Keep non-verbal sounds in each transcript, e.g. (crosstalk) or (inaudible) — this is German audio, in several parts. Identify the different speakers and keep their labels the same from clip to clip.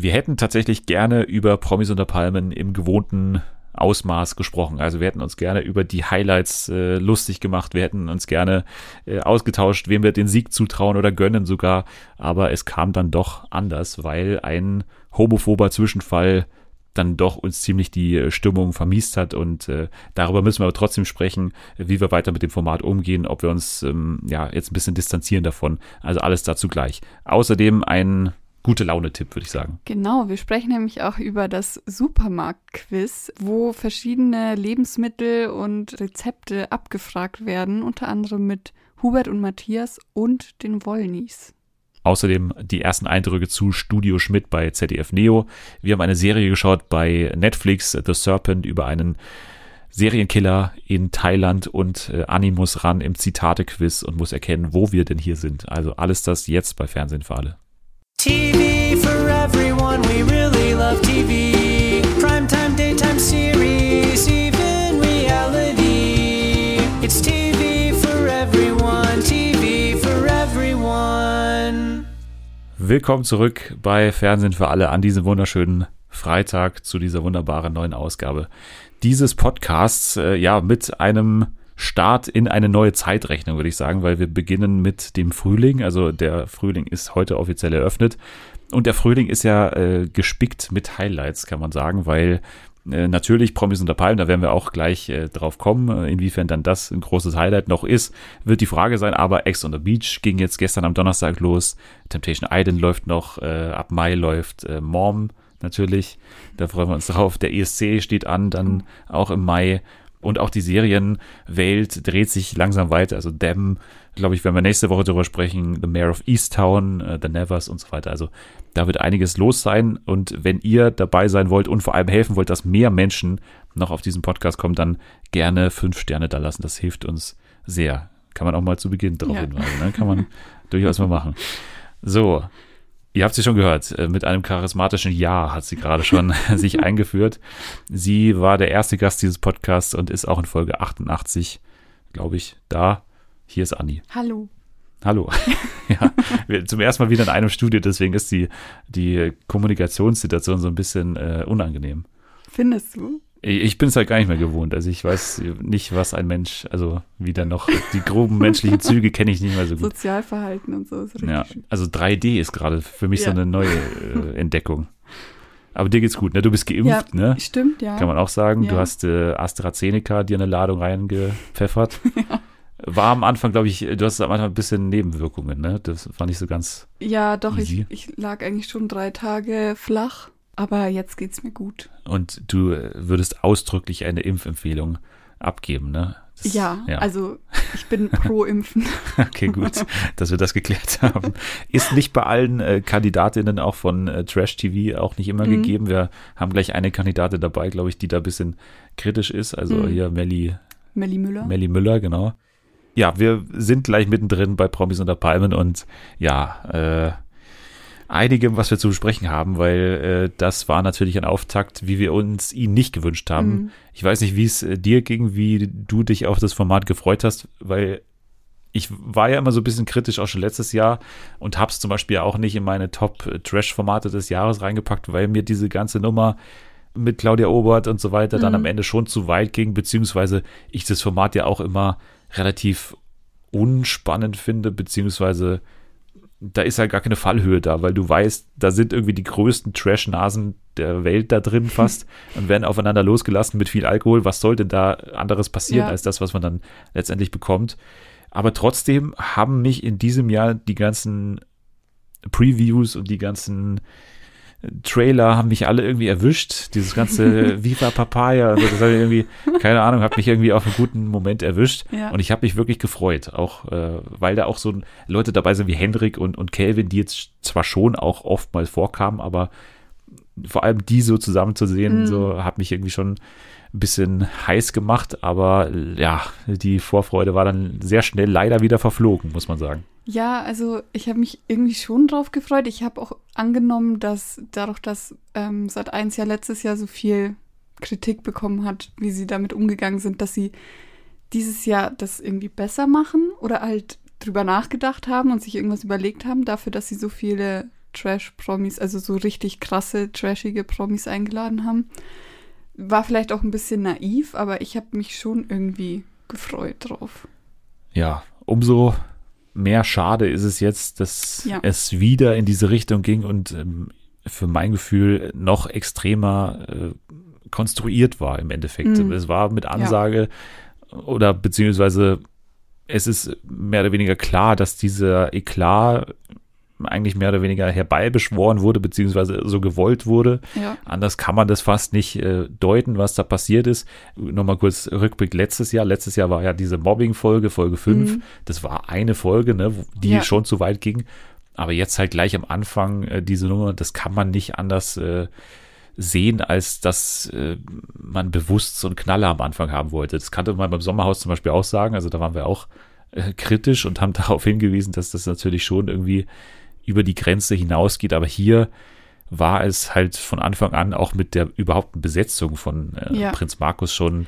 Speaker 1: Wir hätten tatsächlich gerne über Promis unter Palmen im gewohnten Ausmaß gesprochen. Also wir hätten uns gerne über die Highlights äh, lustig gemacht, wir hätten uns gerne äh, ausgetauscht, wem wir den Sieg zutrauen oder gönnen sogar, aber es kam dann doch anders, weil ein homophober Zwischenfall dann doch uns ziemlich die äh, Stimmung vermiest hat und äh, darüber müssen wir aber trotzdem sprechen, wie wir weiter mit dem Format umgehen, ob wir uns ähm, ja jetzt ein bisschen distanzieren davon. Also alles dazu gleich. Außerdem ein gute Laune-Tipp, würde ich sagen.
Speaker 2: Genau, wir sprechen nämlich auch über das Supermarkt-Quiz, wo verschiedene Lebensmittel und Rezepte abgefragt werden, unter anderem mit Hubert und Matthias und den Wollnies.
Speaker 1: Außerdem die ersten Eindrücke zu Studio Schmidt bei ZDF Neo. Wir haben eine Serie geschaut bei Netflix, The Serpent, über einen Serienkiller in Thailand und äh, Anni muss ran im Zitate-Quiz und muss erkennen, wo wir denn hier sind. Also alles das jetzt bei Fernsehen für alle. TV for everyone, we really love TV. Primetime, daytime series, even reality. It's TV for everyone, TV for everyone. Willkommen zurück bei Fernsehen für alle an diesem wunderschönen Freitag zu dieser wunderbaren neuen Ausgabe dieses Podcasts. Äh, ja, mit einem Start in eine neue Zeitrechnung, würde ich sagen, weil wir beginnen mit dem Frühling. Also der Frühling ist heute offiziell eröffnet. Und der Frühling ist ja äh, gespickt mit Highlights, kann man sagen, weil äh, natürlich Promis unter Palmen, da werden wir auch gleich äh, drauf kommen, äh, inwiefern dann das ein großes Highlight noch ist, wird die Frage sein. Aber Ex on the Beach ging jetzt gestern am Donnerstag los. Temptation Island läuft noch, äh, ab Mai läuft äh, Mom natürlich. Da freuen wir uns drauf. Der ESC steht an, dann auch im Mai. Und auch die Serienwelt dreht sich langsam weiter. Also Dem, glaube ich, werden wir nächste Woche darüber sprechen. The Mayor of Easttown, uh, The Nevers und so weiter. Also da wird einiges los sein. Und wenn ihr dabei sein wollt und vor allem helfen wollt, dass mehr Menschen noch auf diesen Podcast kommen, dann gerne fünf Sterne da lassen. Das hilft uns sehr. Kann man auch mal zu Beginn darauf ja. hinweisen. Ne? Kann man (laughs) durchaus mal machen. So, Ihr habt sie schon gehört. Äh, mit einem charismatischen Ja hat sie gerade schon (laughs) (laughs) sich eingeführt. Sie war der erste Gast dieses Podcasts und ist auch in Folge 88, glaube ich, da. Hier ist Anni.
Speaker 2: Hallo.
Speaker 1: Hallo. (laughs) ja, wir, zum ersten Mal wieder in einem Studio, deswegen ist die, die Kommunikationssituation so ein bisschen äh, unangenehm.
Speaker 2: Findest du?
Speaker 1: Ich bin es halt gar nicht mehr gewohnt. Also ich weiß nicht, was ein Mensch, also wieder noch die groben (laughs) menschlichen Züge kenne ich nicht mehr so gut.
Speaker 2: Sozialverhalten und so ist richtig.
Speaker 1: Ja, also 3D ist gerade für mich ja. so eine neue äh, Entdeckung. Aber dir geht's gut, ne? Du bist geimpft, ja, ne?
Speaker 2: Stimmt, ja.
Speaker 1: Kann man auch sagen. Ja. Du hast äh, AstraZeneca dir eine Ladung reingepfeffert. (laughs) ja. War am Anfang, glaube ich, du hast am Anfang ein bisschen Nebenwirkungen, ne? Das war nicht so ganz.
Speaker 2: Ja, doch, ich, ich lag eigentlich schon drei Tage flach. Aber jetzt geht's mir gut.
Speaker 1: Und du würdest ausdrücklich eine Impfempfehlung abgeben, ne?
Speaker 2: Das, ja, ja, also ich bin (laughs) pro Impfen. (laughs)
Speaker 1: okay, gut, dass wir das geklärt (laughs) haben. Ist nicht bei allen äh, Kandidatinnen auch von äh, Trash TV auch nicht immer mhm. gegeben. Wir haben gleich eine Kandidatin dabei, glaube ich, die da ein bisschen kritisch ist. Also mhm. hier Melli.
Speaker 2: Melli Müller.
Speaker 1: Melli Müller, genau. Ja, wir sind gleich mittendrin bei Promis unter Palmen und ja, äh, einigem, was wir zu besprechen haben, weil äh, das war natürlich ein Auftakt, wie wir uns ihn nicht gewünscht haben. Mhm. Ich weiß nicht, wie es äh, dir ging, wie du dich auf das Format gefreut hast, weil ich war ja immer so ein bisschen kritisch auch schon letztes Jahr und habe es zum Beispiel auch nicht in meine Top-Trash-Formate des Jahres reingepackt, weil mir diese ganze Nummer mit Claudia Obert und so weiter mhm. dann am Ende schon zu weit ging, beziehungsweise ich das Format ja auch immer relativ unspannend finde, beziehungsweise da ist halt gar keine Fallhöhe da, weil du weißt, da sind irgendwie die größten Trash-Nasen der Welt da drin (laughs) fast und werden aufeinander losgelassen mit viel Alkohol. Was sollte da anderes passieren ja. als das, was man dann letztendlich bekommt? Aber trotzdem haben mich in diesem Jahr die ganzen Previews und die ganzen Trailer haben mich alle irgendwie erwischt. Dieses ganze (laughs) Viva Papaya, also das hat irgendwie, keine Ahnung, hat mich irgendwie auf einen guten Moment erwischt. Ja. Und ich habe mich wirklich gefreut, auch äh, weil da auch so Leute dabei sind wie Hendrik und, und Kelvin, die jetzt zwar schon auch oftmals vorkamen, aber vor allem die so zusammen zu sehen, mhm. so hat mich irgendwie schon bisschen heiß gemacht, aber ja, die Vorfreude war dann sehr schnell leider wieder verflogen, muss man sagen.
Speaker 2: Ja, also ich habe mich irgendwie schon drauf gefreut. Ich habe auch angenommen, dass dadurch, dass ähm, seit eins Jahr letztes Jahr so viel Kritik bekommen hat, wie sie damit umgegangen sind, dass sie dieses Jahr das irgendwie besser machen oder halt drüber nachgedacht haben und sich irgendwas überlegt haben, dafür, dass sie so viele Trash-Promis, also so richtig krasse, trashige Promis eingeladen haben. War vielleicht auch ein bisschen naiv, aber ich habe mich schon irgendwie gefreut drauf.
Speaker 1: Ja, umso mehr schade ist es jetzt, dass
Speaker 2: Ja.
Speaker 1: es wieder in diese Richtung ging und ähm, für mein Gefühl noch extremer äh, konstruiert war im Endeffekt.
Speaker 2: Mhm.
Speaker 1: Es war mit Ansage oder beziehungsweise es ist mehr oder weniger klar, dass dieser Eklat eigentlich mehr oder weniger herbeibeschworen wurde, beziehungsweise so gewollt wurde.
Speaker 2: Ja.
Speaker 1: Anders kann man das fast nicht äh, deuten, was da passiert ist. Nochmal kurz Rückblick letztes Jahr. Letztes Jahr war ja diese Mobbing-Folge, Folge 5.
Speaker 2: Mhm.
Speaker 1: Das war eine Folge, ne, die
Speaker 2: Ja.
Speaker 1: schon zu weit ging. Aber jetzt halt gleich am Anfang äh, diese Nummer, das kann man nicht anders äh, sehen, als dass äh, man bewusst so einen Knaller am Anfang haben wollte. Das kannte man beim Sommerhaus zum Beispiel auch sagen. Also da waren wir auch äh, kritisch und haben (laughs) darauf hingewiesen, dass das natürlich schon irgendwie über die Grenze hinausgeht. Aber hier war es halt von Anfang an auch mit der überhaupten Besetzung von äh,
Speaker 2: Ja.
Speaker 1: Prinz Markus schon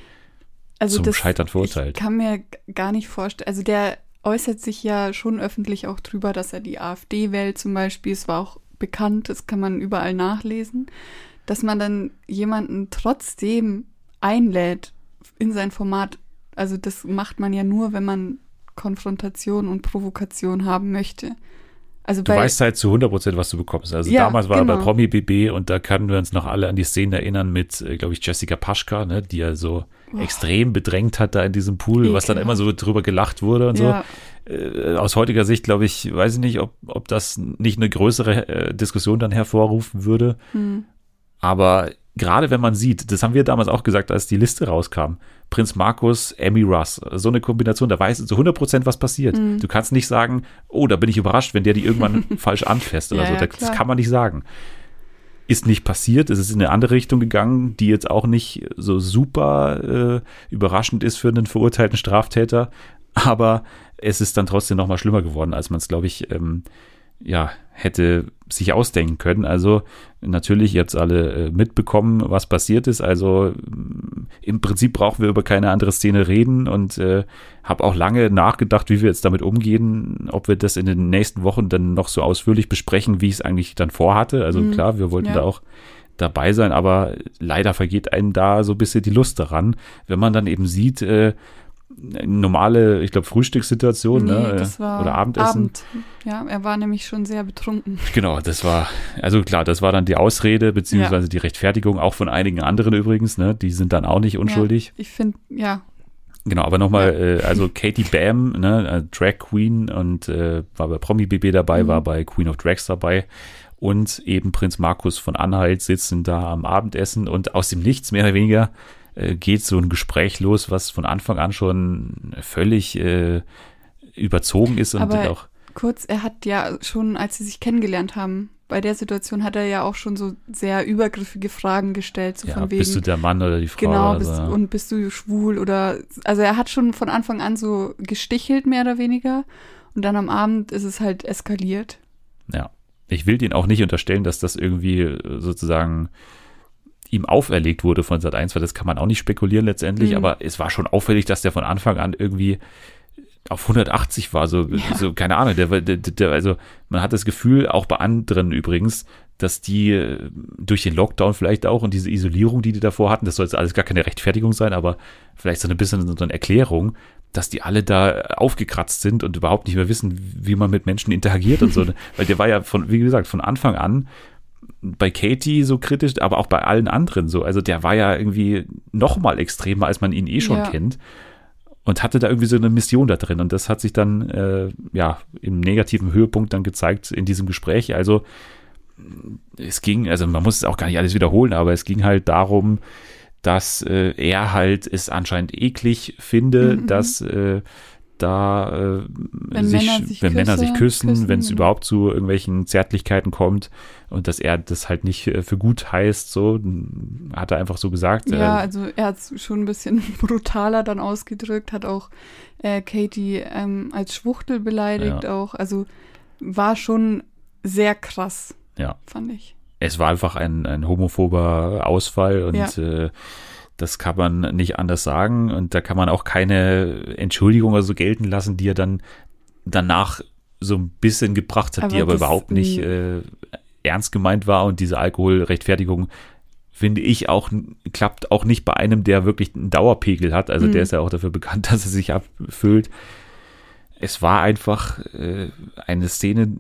Speaker 2: Also
Speaker 1: zum
Speaker 2: das,
Speaker 1: Scheitern verurteilt.
Speaker 2: Ich kann mir gar nicht vorstellen, also der äußert sich ja schon öffentlich auch drüber, dass er die AfD wählt zum Beispiel. Es war auch bekannt, das kann man überall nachlesen, dass man dann jemanden trotzdem einlädt in sein Format. Also das macht man ja nur, wenn man Konfrontation und Provokation haben möchte. Also
Speaker 1: Du weißt halt zu 100 Prozent, was du bekommst. Also
Speaker 2: Ja,
Speaker 1: damals war er bei
Speaker 2: genau.
Speaker 1: Promi BB und da können wir uns noch alle an die Szenen erinnern mit, äh, glaube ich, Jessica Paschka, ne, die ja so extrem bedrängt hat da in diesem Pool, was dann
Speaker 2: Ekelhaft.
Speaker 1: immer so drüber gelacht wurde und
Speaker 2: ja,
Speaker 1: so. Äh, aus heutiger Sicht, glaube ich, weiß ich nicht, ob, ob das nicht eine größere äh, Diskussion dann hervorrufen würde.
Speaker 2: hm,
Speaker 1: Aber gerade wenn man sieht, das haben wir damals auch gesagt, als die Liste rauskam, Prinz Markus, Emmy Russ, so eine Kombination, da weißt du zu 100 Prozent, was passiert.
Speaker 2: Mhm.
Speaker 1: Du kannst nicht sagen, oh, da bin ich überrascht, wenn der die irgendwann (laughs) falsch anfasst oder
Speaker 2: Ja,
Speaker 1: so.
Speaker 2: ja,
Speaker 1: das
Speaker 2: klar.
Speaker 1: kann man nicht sagen. Ist nicht passiert, es ist in eine andere Richtung gegangen, die jetzt auch nicht so super äh, überraschend ist für einen verurteilten Straftäter, aber es ist dann trotzdem noch mal schlimmer geworden, als man es, glaube ich, ähm, ja, hätte sich ausdenken können. Also natürlich jetzt alle äh, mitbekommen, was passiert ist. Also mm, im Prinzip brauchen wir über keine andere Szene reden und äh, habe auch lange nachgedacht, wie wir jetzt damit umgehen, ob wir das in den nächsten Wochen dann noch so ausführlich besprechen, wie ich es eigentlich dann vorhatte. Also
Speaker 2: Mhm.
Speaker 1: klar, wir wollten
Speaker 2: Ja.
Speaker 1: da auch dabei sein, aber leider vergeht einem da so ein bisschen die Lust daran, wenn man dann eben sieht, äh, normale, ich glaube, Frühstückssituation
Speaker 2: nee,
Speaker 1: ne,
Speaker 2: das war
Speaker 1: oder Abendessen.
Speaker 2: Abend. Ja, er war nämlich schon sehr betrunken. (laughs)
Speaker 1: Genau, das war, also klar, das war dann die Ausrede, beziehungsweise die Rechtfertigung, auch von einigen anderen übrigens, ne? Die sind dann auch nicht unschuldig.
Speaker 2: Ja, ich finde, ja,
Speaker 1: Genau, aber nochmal, äh, also Katie Bam, ne, äh, Drag Queen und äh, war bei Promi BB dabei,
Speaker 2: Mhm.
Speaker 1: war bei Queen of Drags dabei und eben Prinz Markus von Anhalt sitzen da am Abendessen und aus dem Nichts mehr oder weniger äh, geht so ein Gespräch los, was von Anfang an schon völlig äh, überzogen ist und
Speaker 2: Aber
Speaker 1: auch
Speaker 2: kurz, er hat ja schon, als sie sich kennengelernt haben, bei der Situation hat er ja auch schon so sehr übergriffige Fragen gestellt, so
Speaker 1: ja,
Speaker 2: von wegen.
Speaker 1: bist du der Mann oder die Frau
Speaker 2: Genau, bist,
Speaker 1: so.
Speaker 2: und bist du schwul oder also er hat schon von Anfang an so gestichelt, mehr oder weniger. Und dann am Abend ist es halt eskaliert.
Speaker 1: Ja. Ich will den auch nicht unterstellen, dass das irgendwie sozusagen ihm auferlegt wurde von Sat 1, weil das kann man auch nicht spekulieren letztendlich,
Speaker 2: Mhm.
Speaker 1: aber es war schon auffällig, dass der von Anfang an irgendwie auf 180 war, so,
Speaker 2: Ja.
Speaker 1: so keine Ahnung, der, der, der, also man hat das Gefühl, auch bei anderen übrigens, dass die äh, durch den Lockdown vielleicht auch und diese Isolierung, die die davor hatten, das soll jetzt alles gar keine Rechtfertigung sein, aber vielleicht so ein bisschen so eine Erklärung, dass die alle da aufgekratzt sind und überhaupt nicht mehr wissen, wie man mit Menschen interagiert und so. (laughs) Weil der war ja von, wie gesagt, von Anfang an bei Katie so kritisch, aber auch bei allen anderen so. Also der war ja irgendwie noch mal extremer, als man ihn eh schon
Speaker 2: Ja.
Speaker 1: kennt. Und hatte da irgendwie so eine Mission da drin. Und das hat sich dann, äh, ja, im negativen Höhepunkt dann gezeigt in diesem Gespräch. Also es ging, also man muss es auch gar nicht alles wiederholen, aber es ging halt darum, dass äh, er halt es anscheinend eklig finde,
Speaker 2: Mhm.
Speaker 1: dass äh, da äh,
Speaker 2: Wenn
Speaker 1: sich,
Speaker 2: Männer sich
Speaker 1: wenn Männer sich
Speaker 2: küsse-
Speaker 1: küssen,
Speaker 2: küssen,
Speaker 1: wenn es
Speaker 2: genau.
Speaker 1: überhaupt zu irgendwelchen Zärtlichkeiten kommt und dass er das halt nicht äh, für gut heißt, so hat er einfach so gesagt.
Speaker 2: Ja,
Speaker 1: Äh,
Speaker 2: also er hat es schon ein bisschen (laughs) brutaler dann ausgedrückt, hat auch äh, Katie ähm, als Schwuchtel beleidigt
Speaker 1: Ja.
Speaker 2: auch. Also war schon sehr krass,
Speaker 1: ja.
Speaker 2: fand ich.
Speaker 1: es war einfach ein, ein homophober Ausfall und
Speaker 2: Ja.
Speaker 1: äh, das kann man nicht anders sagen und da kann man auch keine Entschuldigung oder so gelten lassen, die er dann danach so ein bisschen gebracht hat,
Speaker 2: Aber
Speaker 1: die aber
Speaker 2: das-
Speaker 1: überhaupt nicht äh, ernst gemeint war und diese Alkoholrechtfertigung finde ich auch klappt auch nicht bei einem, der wirklich einen Dauerpegel hat. Also
Speaker 2: Mhm.
Speaker 1: der ist ja auch dafür bekannt, (laughs) dass er sich abfüllt. Es war einfach äh, eine Szene,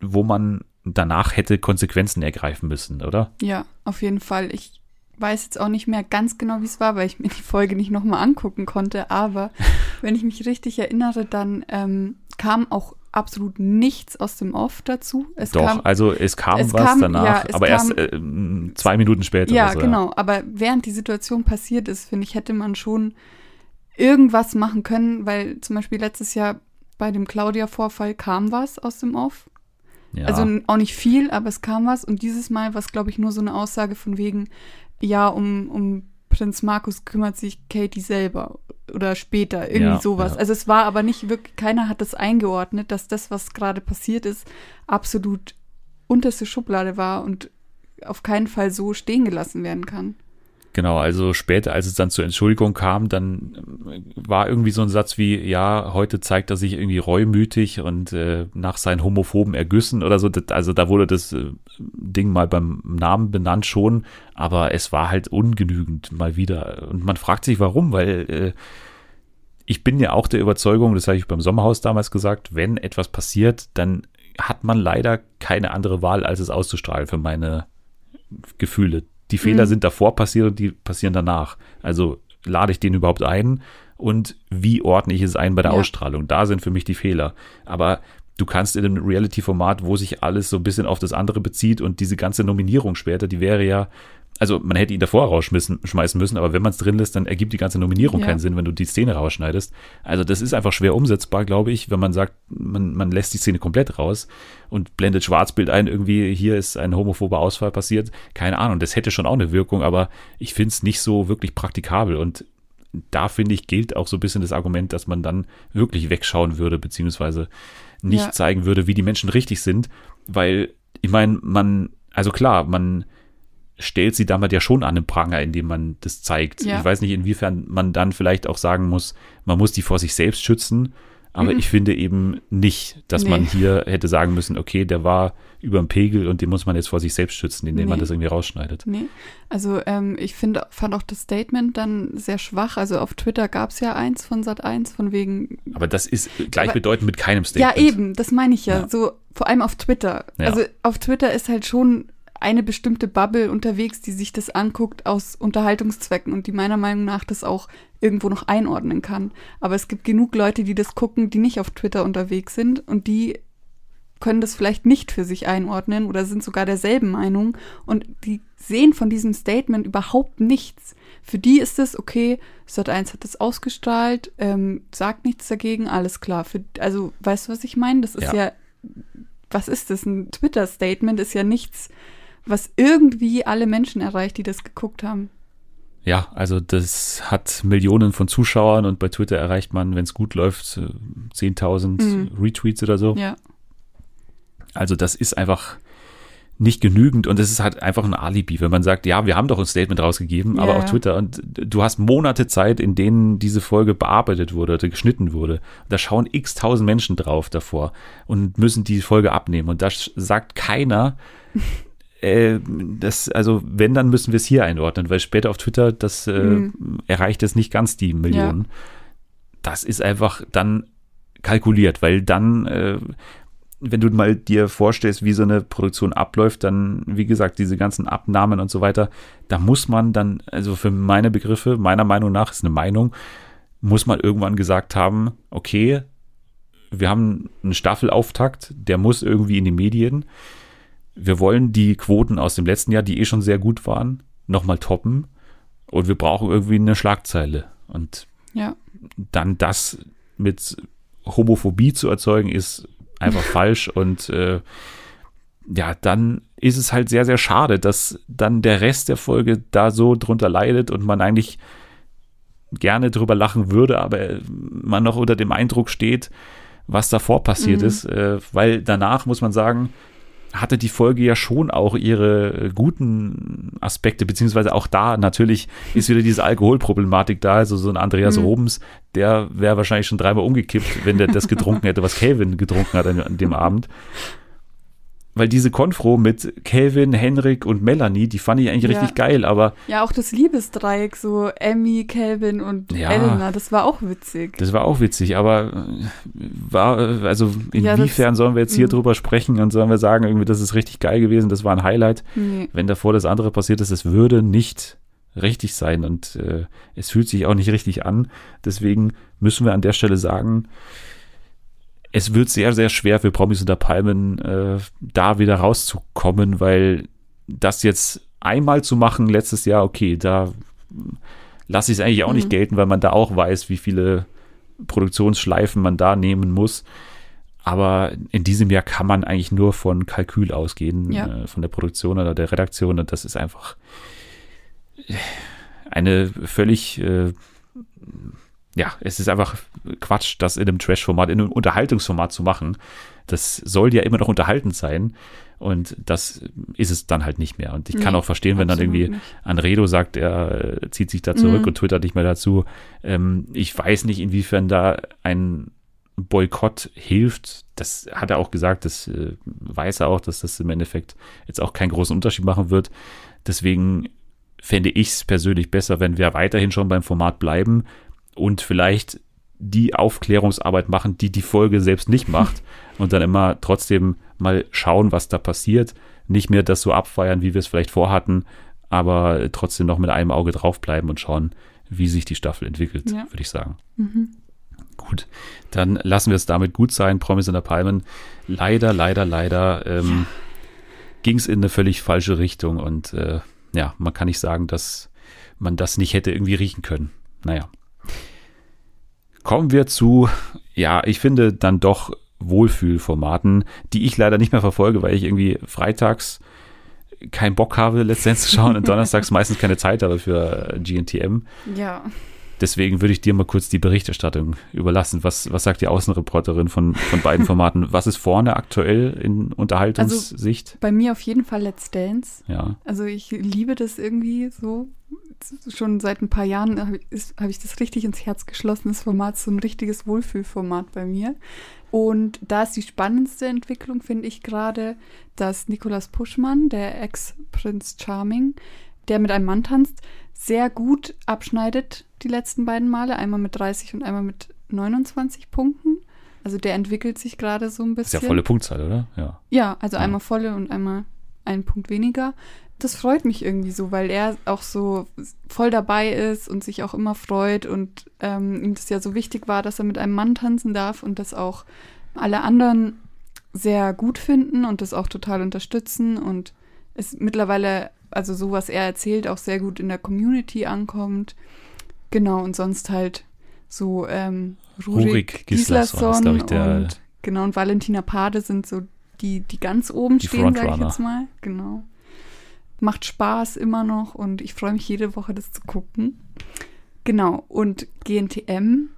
Speaker 1: wo man danach hätte Konsequenzen ergreifen müssen, oder?
Speaker 2: Ja, auf jeden Fall. Ich weiß jetzt auch nicht mehr ganz genau, wie es war, weil ich mir die Folge nicht nochmal angucken konnte. Aber (laughs) wenn ich mich richtig erinnere, dann ähm, kam auch absolut nichts aus dem Off dazu. Es
Speaker 1: Doch,
Speaker 2: kam,
Speaker 1: also es kam
Speaker 2: es
Speaker 1: was
Speaker 2: kam-
Speaker 1: danach,
Speaker 2: ja,
Speaker 1: aber erst
Speaker 2: kam-
Speaker 1: äh, zwei Minuten später.
Speaker 2: ja,
Speaker 1: so,
Speaker 2: genau. Aber während die Situation passiert ist, finde ich, hätte man schon irgendwas machen können, weil zum Beispiel letztes Jahr bei dem Claudia-Vorfall kam was aus dem Off.
Speaker 1: Ja.
Speaker 2: Also auch nicht viel, aber es kam was. Und dieses Mal war es, glaube ich, nur so eine Aussage von wegen, ja, um, um Prinz Markus kümmert sich Katie selber oder später, irgendwie
Speaker 1: Ja,
Speaker 2: sowas.
Speaker 1: ja.
Speaker 2: Also es war aber nicht wirklich, keiner hat das eingeordnet, dass das, was gerade passiert ist, absolut unterste Schublade war und auf keinen Fall so stehen gelassen werden kann.
Speaker 1: Genau, also später, als es dann zur Entschuldigung kam, dann äh, war irgendwie so ein Satz wie, ja, heute zeigt er sich irgendwie reumütig und äh, nach seinen homophoben Ergüssen oder so. Also da wurde das äh, Ding mal beim Namen benannt schon, aber es war halt ungenügend mal wieder. Und man fragt sich, warum, weil äh, ich bin ja auch der Überzeugung, das habe ich beim Sommerhaus damals gesagt, wenn etwas passiert, dann hat man leider keine andere Wahl, als es auszustrahlen für meine Gefühle. Die Fehler
Speaker 2: Mhm.
Speaker 1: sind davor passiert und die passieren danach. Also lade ich den überhaupt ein und wie ordne ich es ein bei der
Speaker 2: Ja.
Speaker 1: Ausstrahlung? Da sind für mich die Fehler. Aber du kannst in einem Reality-Format, wo sich alles so ein bisschen auf das andere bezieht und diese ganze Nominierung später, die wäre ja, also man hätte ihn davor rausschmissen schmeißen müssen, aber wenn man es drin lässt, dann ergibt die ganze Nominierung
Speaker 2: Ja.
Speaker 1: keinen Sinn, wenn du die Szene rausschneidest. Also das ist einfach schwer umsetzbar, glaube ich, wenn man sagt, man, man lässt die Szene komplett raus und blendet Schwarzbild ein, irgendwie hier ist ein homophober Ausfall passiert. Keine Ahnung, das hätte schon auch eine Wirkung, aber ich finde es nicht so wirklich praktikabel und da finde ich, gilt auch so ein bisschen das Argument, dass man dann wirklich wegschauen würde, beziehungsweise nicht
Speaker 2: Ja.
Speaker 1: zeigen würde, wie die Menschen richtig sind, weil ich meine, man, also klar, man stellt sie damit ja schon an den Pranger, indem man das zeigt.
Speaker 2: Ja.
Speaker 1: Ich weiß nicht, inwiefern man dann vielleicht auch sagen muss, man muss die vor sich selbst schützen, aber
Speaker 2: Mhm.
Speaker 1: ich finde eben nicht, dass
Speaker 2: Nee.
Speaker 1: man hier hätte sagen müssen, okay, der war über dem Pegel und den muss man jetzt vor sich selbst schützen, indem man
Speaker 2: Nee.
Speaker 1: das irgendwie rausschneidet.
Speaker 2: Nee, also ähm, ich finde, fand auch das Statement dann sehr schwach. Also auf Twitter gab es ja eins von Sat 1 von wegen.
Speaker 1: Aber das ist gleichbedeutend
Speaker 2: Aber-
Speaker 1: mit keinem
Speaker 2: Ja,
Speaker 1: Statement.
Speaker 2: eben, das meine ich ja.
Speaker 1: Ja.
Speaker 2: So, vor allem auf Twitter.
Speaker 1: Ja.
Speaker 2: Also auf Twitter ist halt schon eine bestimmte Bubble unterwegs, die sich das anguckt aus Unterhaltungszwecken und die meiner Meinung nach das auch irgendwo noch einordnen kann. Aber es gibt genug Leute, die das gucken, die nicht auf Twitter unterwegs sind und die können das vielleicht nicht für sich einordnen oder sind sogar derselben Meinung und die sehen von diesem Statement überhaupt nichts. Für die ist es okay, Sat1 hat das ausgestrahlt, ähm, sagt nichts dagegen, alles klar. Für, also, weißt du, was ich meine? Das ist
Speaker 1: Ja.
Speaker 2: ja, was ist das? Ein Twitter-Statement ist ja nichts, was irgendwie alle Menschen erreicht, die das geguckt haben.
Speaker 1: Ja, also das hat Millionen von Zuschauern und bei Twitter erreicht man, wenn es gut läuft, äh, 10.000
Speaker 2: Mhm.
Speaker 1: Retweets oder so.
Speaker 2: Ja,
Speaker 1: Also das ist einfach nicht genügend und es ist halt einfach ein Alibi, wenn man sagt, ja, wir haben doch ein Statement rausgegeben,
Speaker 2: Ja,
Speaker 1: aber auf. Twitter und du hast Monate Zeit, in denen diese Folge bearbeitet wurde oder geschnitten wurde. Da schauen x tausend Menschen drauf davor und müssen die Folge abnehmen und da sagt keiner, äh, das, also wenn, dann müssen wir es hier einordnen, weil später auf Twitter, das äh,
Speaker 2: Mhm.
Speaker 1: erreicht es nicht ganz die Millionen. Das ist einfach dann kalkuliert, weil dann, äh, wenn du mal dir vorstellst, wie so eine Produktion abläuft, dann, wie gesagt, diese ganzen Abnahmen und so weiter, da muss man dann, also für meine Begriffe, meiner Meinung nach, ist eine Meinung, muss man irgendwann gesagt haben, okay, wir haben einen Staffelauftakt, der muss irgendwie in die Medien. Wir wollen die Quoten aus dem letzten Jahr, die eh schon sehr gut waren, nochmal toppen. Und wir brauchen irgendwie eine Schlagzeile. Und
Speaker 2: ja,
Speaker 1: dann das mit Homophobie zu erzeugen, ist einfach (laughs) falsch. Und äh, ja, dann ist es halt sehr, sehr schade, dass dann der Rest der Folge da so drunter leidet und man eigentlich gerne drüber lachen würde, aber man noch unter dem Eindruck steht, was davor passiert
Speaker 2: Mhm.
Speaker 1: ist. Äh, weil danach muss man sagen, hatte die Folge ja schon auch ihre guten Aspekte, beziehungsweise auch da natürlich (laughs) ist wieder diese Alkoholproblematik da. Also so ein Andreas mhm. Robens, der wäre wahrscheinlich schon dreimal umgekippt, wenn der das getrunken hätte, was Calvin getrunken hat an, an dem Abend weil diese Konfro mit Calvin, Henrik und Melanie, die fand ich eigentlich ja. richtig geil, aber.
Speaker 2: Ja, auch das Liebesdreieck, so Emmy, Calvin und ja, Elena, das war auch witzig.
Speaker 1: Das war auch witzig, aber äh, war, also inwiefern ja, sollen wir jetzt hier drüber sprechen und sollen wir sagen, irgendwie, das ist richtig geil gewesen, das war ein Highlight. Nee. Wenn davor das andere passiert ist, es würde nicht richtig sein und äh, es fühlt sich auch nicht richtig an. Deswegen müssen wir an der Stelle sagen, es wird sehr, sehr schwer für Promis unter Palmen, äh, da wieder rauszukommen, weil das jetzt einmal zu machen letztes Jahr, okay, da lasse ich es eigentlich auch mhm. nicht gelten, weil man da auch weiß, wie viele Produktionsschleifen man da nehmen muss. Aber in diesem Jahr kann man eigentlich nur von Kalkül ausgehen, ja. äh, von der Produktion oder der Redaktion. Und das ist einfach eine völlig äh, ja, es ist einfach Quatsch, das in einem Trash-Format, in einem Unterhaltungsformat zu machen. Das soll ja immer noch unterhaltend sein. Und das ist es dann halt nicht mehr. Und ich kann nee, auch verstehen, wenn dann irgendwie nicht. Anredo sagt, er äh, zieht sich da zurück mhm. und twittert nicht mehr dazu. Ähm, ich weiß nicht, inwiefern da ein Boykott hilft. Das hat er auch gesagt, das äh, weiß er auch, dass das im Endeffekt jetzt auch keinen großen Unterschied machen wird. Deswegen fände ich es persönlich besser, wenn wir weiterhin schon beim Format bleiben, und vielleicht die Aufklärungsarbeit machen, die die Folge selbst nicht macht (laughs) und dann immer trotzdem mal schauen, was da passiert. Nicht mehr das so abfeiern, wie wir es vielleicht vorhatten, aber trotzdem noch mit einem Auge draufbleiben und schauen, wie sich die Staffel entwickelt, ja. würde ich sagen. Mhm. Gut, dann lassen wir es damit gut sein. Promise in der Palmen. Leider, leider, leider ähm, ging es in eine völlig falsche Richtung und äh, ja, man kann nicht sagen, dass man das nicht hätte irgendwie riechen können. Naja. Kommen wir zu, ja, ich finde dann doch Wohlfühlformaten, die ich leider nicht mehr verfolge, weil ich irgendwie freitags keinen Bock habe, letztendlich zu schauen und donnerstags meistens keine Zeit habe für GNTM.
Speaker 2: Ja.
Speaker 1: Deswegen würde ich dir mal kurz die Berichterstattung überlassen. Was, was sagt die Außenreporterin von, von beiden Formaten? (laughs) Was ist vorne aktuell in Unterhaltungssicht?
Speaker 2: Also bei mir auf jeden Fall Let's Dance.
Speaker 1: Ja.
Speaker 2: Also ich liebe das irgendwie so. Schon seit ein paar Jahren habe ich, hab ich das richtig ins Herz geschlossen, das Format, so ein richtiges Wohlfühlformat bei mir. Und da ist die spannendste Entwicklung, finde ich gerade, dass Nicolas Puschmann, der Ex-Prinz Charming, der mit einem Mann tanzt, sehr gut abschneidet die letzten beiden Male. Einmal mit 30 und einmal mit 29 Punkten. Also der entwickelt sich gerade so ein bisschen. Das
Speaker 1: ist ja volle Punktzahl, oder?
Speaker 2: Ja. Ja, also ja. einmal volle und einmal einen Punkt weniger. Das freut mich irgendwie so, weil er auch so voll dabei ist und sich auch immer freut und ähm, ihm das ja so wichtig war, dass er mit einem Mann tanzen darf und das auch alle anderen sehr gut finden und das auch total unterstützen und es mittlerweile also so was er erzählt, auch sehr gut in der Community ankommt. Genau, und sonst halt so ähm, Rurik, Rurik Gislason, ich, und genau und Valentina Pade sind so die, die ganz oben die stehen, sage ich jetzt mal. Genau. Macht Spaß immer noch und ich freue mich jede Woche, das zu gucken. Genau, und GNTM,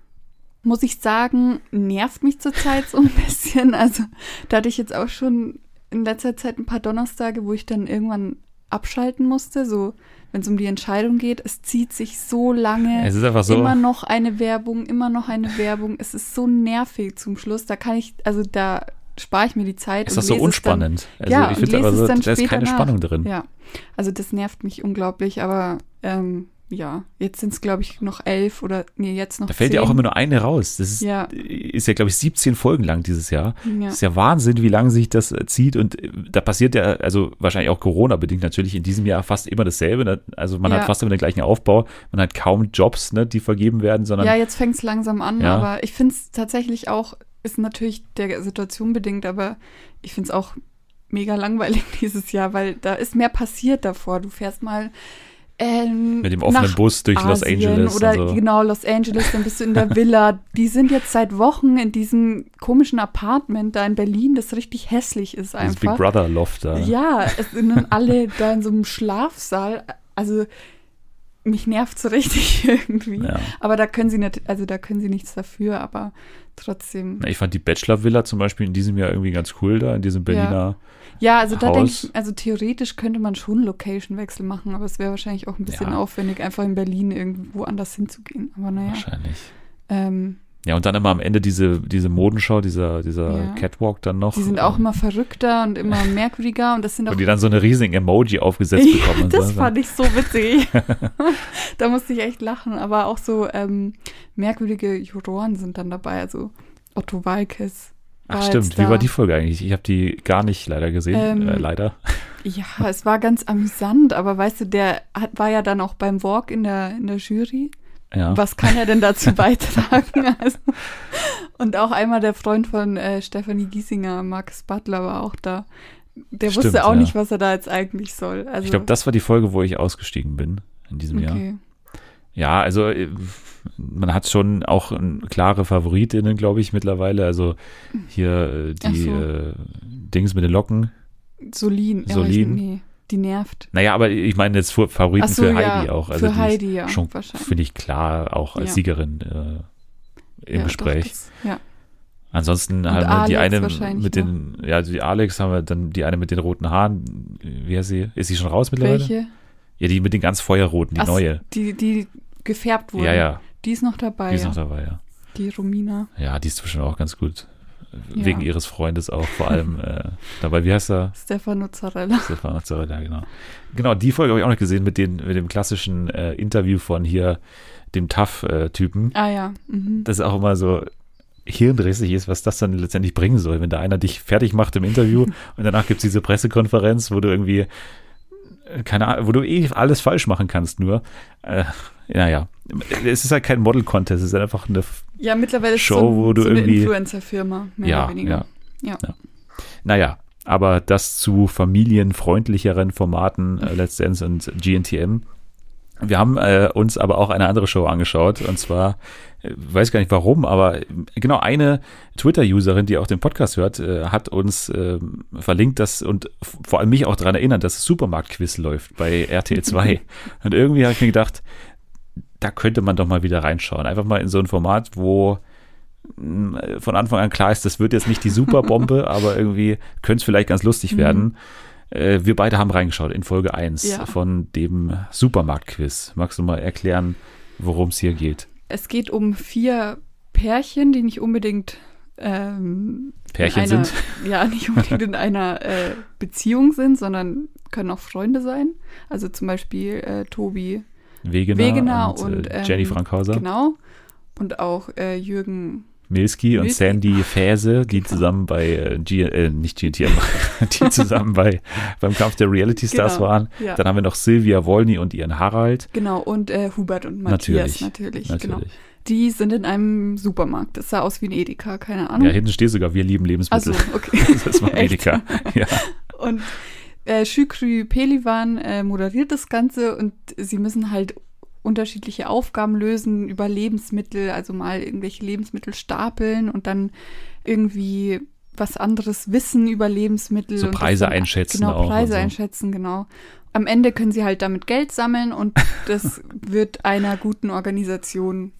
Speaker 2: muss ich sagen, nervt mich zurzeit so ein (laughs) bisschen. Also da hatte ich jetzt auch schon in letzter Zeit ein paar Donnerstage, wo ich dann irgendwann abschalten musste, so wenn es um die Entscheidung geht. Es zieht sich so lange.
Speaker 1: Es ist einfach so.
Speaker 2: Immer noch eine Werbung, immer noch eine Werbung. Es ist so nervig zum Schluss. Da kann ich, also da spare ich mir die Zeit.
Speaker 1: Ist das so unspannend?
Speaker 2: Dann, also ja,
Speaker 1: ich finde
Speaker 2: aber so,
Speaker 1: da ist keine nach. Spannung drin.
Speaker 2: Ja, also das nervt mich unglaublich, aber ähm, ja, jetzt sind es, glaube ich, noch elf oder nee, jetzt noch.
Speaker 1: Da fällt
Speaker 2: zehn.
Speaker 1: ja auch immer nur eine raus. Das ist ja, ist ja glaube ich, 17 Folgen lang dieses Jahr. Ja. Das ist ja Wahnsinn, wie lange sich das äh, zieht. Und äh, da passiert ja, also wahrscheinlich auch Corona-bedingt natürlich in diesem Jahr fast immer dasselbe. Ne? Also man ja. hat fast immer den gleichen Aufbau. Man hat kaum Jobs, ne, die vergeben werden, sondern.
Speaker 2: Ja, jetzt fängt es langsam an, ja. aber ich finde es tatsächlich auch, ist natürlich der Situation bedingt, aber ich finde es auch mega langweilig (laughs) dieses Jahr, weil da ist mehr passiert davor. Du fährst mal ähm,
Speaker 1: Mit dem offenen Bus durch Asien Los Angeles.
Speaker 2: Oder so. genau, Los Angeles, dann bist du in der Villa. Die sind jetzt seit Wochen in diesem komischen Apartment da in Berlin, das richtig hässlich ist einfach. Das
Speaker 1: Big Brother Loft da.
Speaker 2: Ja, es sind dann alle da in so einem Schlafsaal. Also mich nervt so (laughs) richtig irgendwie. Ja. Aber da können sie nicht, also da können sie nichts dafür, aber trotzdem.
Speaker 1: Na, ich fand die Bachelor-Villa zum Beispiel in diesem Jahr irgendwie ganz cool da, in diesem Berliner.
Speaker 2: Ja, also da denke
Speaker 1: Haus.
Speaker 2: ich, also theoretisch könnte man schon Location-Wechsel machen, aber es wäre wahrscheinlich auch ein bisschen
Speaker 1: Ja.
Speaker 2: aufwendig, einfach in Berlin irgendwo anders hinzugehen. Aber naja.
Speaker 1: Wahrscheinlich.
Speaker 2: Ähm,
Speaker 1: Ja, und dann immer am Ende diese, diese Modenschau, dieser, dieser
Speaker 2: Ja.
Speaker 1: Catwalk dann noch.
Speaker 2: die sind auch immer verrückter und immer (laughs) merkwürdiger und das sind auch
Speaker 1: Und die dann so eine riesigen Emoji aufgesetzt bekommen. und
Speaker 2: das
Speaker 1: so.
Speaker 2: fand ich so witzig. (laughs) da musste ich echt lachen. Aber auch so ähm, merkwürdige Juroren sind dann dabei. Also Otto Walkes.
Speaker 1: Ach stimmt, wie war die Folge eigentlich? Ich habe die gar nicht leider gesehen.
Speaker 2: Ähm,
Speaker 1: äh, leider.
Speaker 2: Ja, es war ganz amüsant. Aber weißt du, der hat, war ja dann auch beim Walk in der, in der Jury.
Speaker 1: Ja.
Speaker 2: Was kann er denn dazu (laughs) beitragen? Also, und auch einmal der Freund von äh, Stefanie Giesinger, Max Butler, war auch da. Der
Speaker 1: Stimmt,
Speaker 2: wusste auch
Speaker 1: ja.
Speaker 2: nicht, was er da jetzt eigentlich soll. Also,
Speaker 1: ich glaube, das war die Folge, wo ich ausgestiegen bin in diesem Jahr.
Speaker 2: okay.
Speaker 1: Ja, also äh, man hat schon auch ein, klare Favoritinnen, glaube ich, mittlerweile. Also hier äh, die
Speaker 2: so.
Speaker 1: äh, Dings mit den Locken.
Speaker 2: Solin. Ja,
Speaker 1: Solin.
Speaker 2: Ich, nee, die nervt.
Speaker 1: Naja, aber ich meine jetzt für Favoriten
Speaker 2: so,
Speaker 1: für
Speaker 2: ja,
Speaker 1: Heidi auch. Also
Speaker 2: für Heidi, ja,
Speaker 1: schon,
Speaker 2: wahrscheinlich.
Speaker 1: finde ich, klar auch als
Speaker 2: Ja.
Speaker 1: Siegerin äh, im
Speaker 2: ja,
Speaker 1: Gespräch.
Speaker 2: Doch, das, ja.
Speaker 1: Ansonsten haben wir die eine mit den, ja, die Alex haben wir dann die eine mit den roten Haaren. Wie heißt sie? Ist sie schon raus mittlerweile?
Speaker 2: Welche?
Speaker 1: Ja, die mit den ganz feuerroten, die
Speaker 2: Ach,
Speaker 1: neue.
Speaker 2: Die, die gefärbt wurde.
Speaker 1: Ja, ja,
Speaker 2: Die ist noch dabei.
Speaker 1: die ist
Speaker 2: ja.
Speaker 1: noch dabei, ja.
Speaker 2: Die Romina.
Speaker 1: Ja, die ist zwischen auch ganz gut.
Speaker 2: Ja.
Speaker 1: Wegen ihres Freundes auch vor allem (laughs) äh, dabei. Wie heißt er?
Speaker 2: Stefano Zarella.
Speaker 1: Stefan Mazzarella, genau. Genau, die Folge habe ich auch noch gesehen mit, den, mit dem klassischen äh, Interview von hier, dem Tough-Typen.
Speaker 2: Ah ja. Mhm.
Speaker 1: das auch immer so hirnrissig ist, was das dann letztendlich bringen soll, wenn da einer dich fertig macht im Interview (laughs) und danach gibt es diese Pressekonferenz, wo du irgendwie, keine Ahnung, wo du eh alles falsch machen kannst nur. Äh, naja, es ist halt kein Model-Contest, es ist einfach eine,
Speaker 2: Ja, mittlerweile
Speaker 1: Show,
Speaker 2: so,
Speaker 1: wo du
Speaker 2: so eine
Speaker 1: irgendwie-
Speaker 2: Influencer-Firma, mehr
Speaker 1: ja,
Speaker 2: oder weniger.
Speaker 1: ja,
Speaker 2: Ja.
Speaker 1: naja, aber das zu familienfreundlicheren Formaten äh, Let's Dance und GNTM. Wir haben äh, uns aber auch eine andere Show angeschaut und zwar, äh, weiß gar nicht warum, aber äh, genau eine Twitter-Userin, die auch den Podcast hört, äh, hat uns äh, verlinkt das und vor allem mich auch daran erinnert, dass das Supermarkt-Quiz läuft bei RTL 2. (laughs) und irgendwie habe ich mir gedacht, da könnte man doch mal wieder reinschauen. Einfach mal in so ein Format, wo mh, von Anfang an klar ist, das wird jetzt nicht die Superbombe, (laughs) aber irgendwie könnte es vielleicht ganz lustig
Speaker 2: Mhm.
Speaker 1: werden. Äh, wir beide haben reingeschaut in Folge 1
Speaker 2: Ja.
Speaker 1: von dem Supermarkt-Quiz. Magst du mal erklären, worum es hier geht?
Speaker 2: Es geht um vier Pärchen, die nicht unbedingt ähm,
Speaker 1: Pärchen
Speaker 2: in einer,
Speaker 1: sind? (laughs)
Speaker 2: Ja, nicht unbedingt in einer äh, Beziehung sind, sondern können auch Freunde sein. Also zum Beispiel äh, Tobi
Speaker 1: Wegener,
Speaker 2: Wegener
Speaker 1: und,
Speaker 2: und,
Speaker 1: äh, Jenny Frankhauser,
Speaker 2: Genau. Und auch äh, Jürgen.
Speaker 1: Milski und
Speaker 2: Milski.
Speaker 1: Sandy Fäse, die zusammen bei äh, G äh, nicht GNTM, (laughs) die zusammen bei beim Kampf der Reality Stars
Speaker 2: Genau,
Speaker 1: waren.
Speaker 2: ja.
Speaker 1: Dann haben wir noch Silvia Wolny und ihren Harald.
Speaker 2: Genau, und äh, Hubert und Matthias
Speaker 1: Natürlich,
Speaker 2: natürlich. Genau.
Speaker 1: Natürlich.
Speaker 2: Die sind in einem Supermarkt. Das sah aus wie ein Edeka, keine Ahnung.
Speaker 1: Ja, hinten steht sogar, wir lieben Lebensmittel.
Speaker 2: Also, okay. (laughs)
Speaker 1: Das war? (laughs) Edeka. Ja.
Speaker 2: Und äh, Shukri Pelivan äh, moderiert das Ganze und sie müssen halt unterschiedliche Aufgaben lösen über Lebensmittel, also mal irgendwelche Lebensmittel stapeln und dann irgendwie was anderes wissen über Lebensmittel.
Speaker 1: So Preise
Speaker 2: dann-
Speaker 1: einschätzen
Speaker 2: Genau, Preise
Speaker 1: so.
Speaker 2: einschätzen, genau. Am Ende können sie halt damit Geld sammeln und (laughs) das wird einer guten Organisation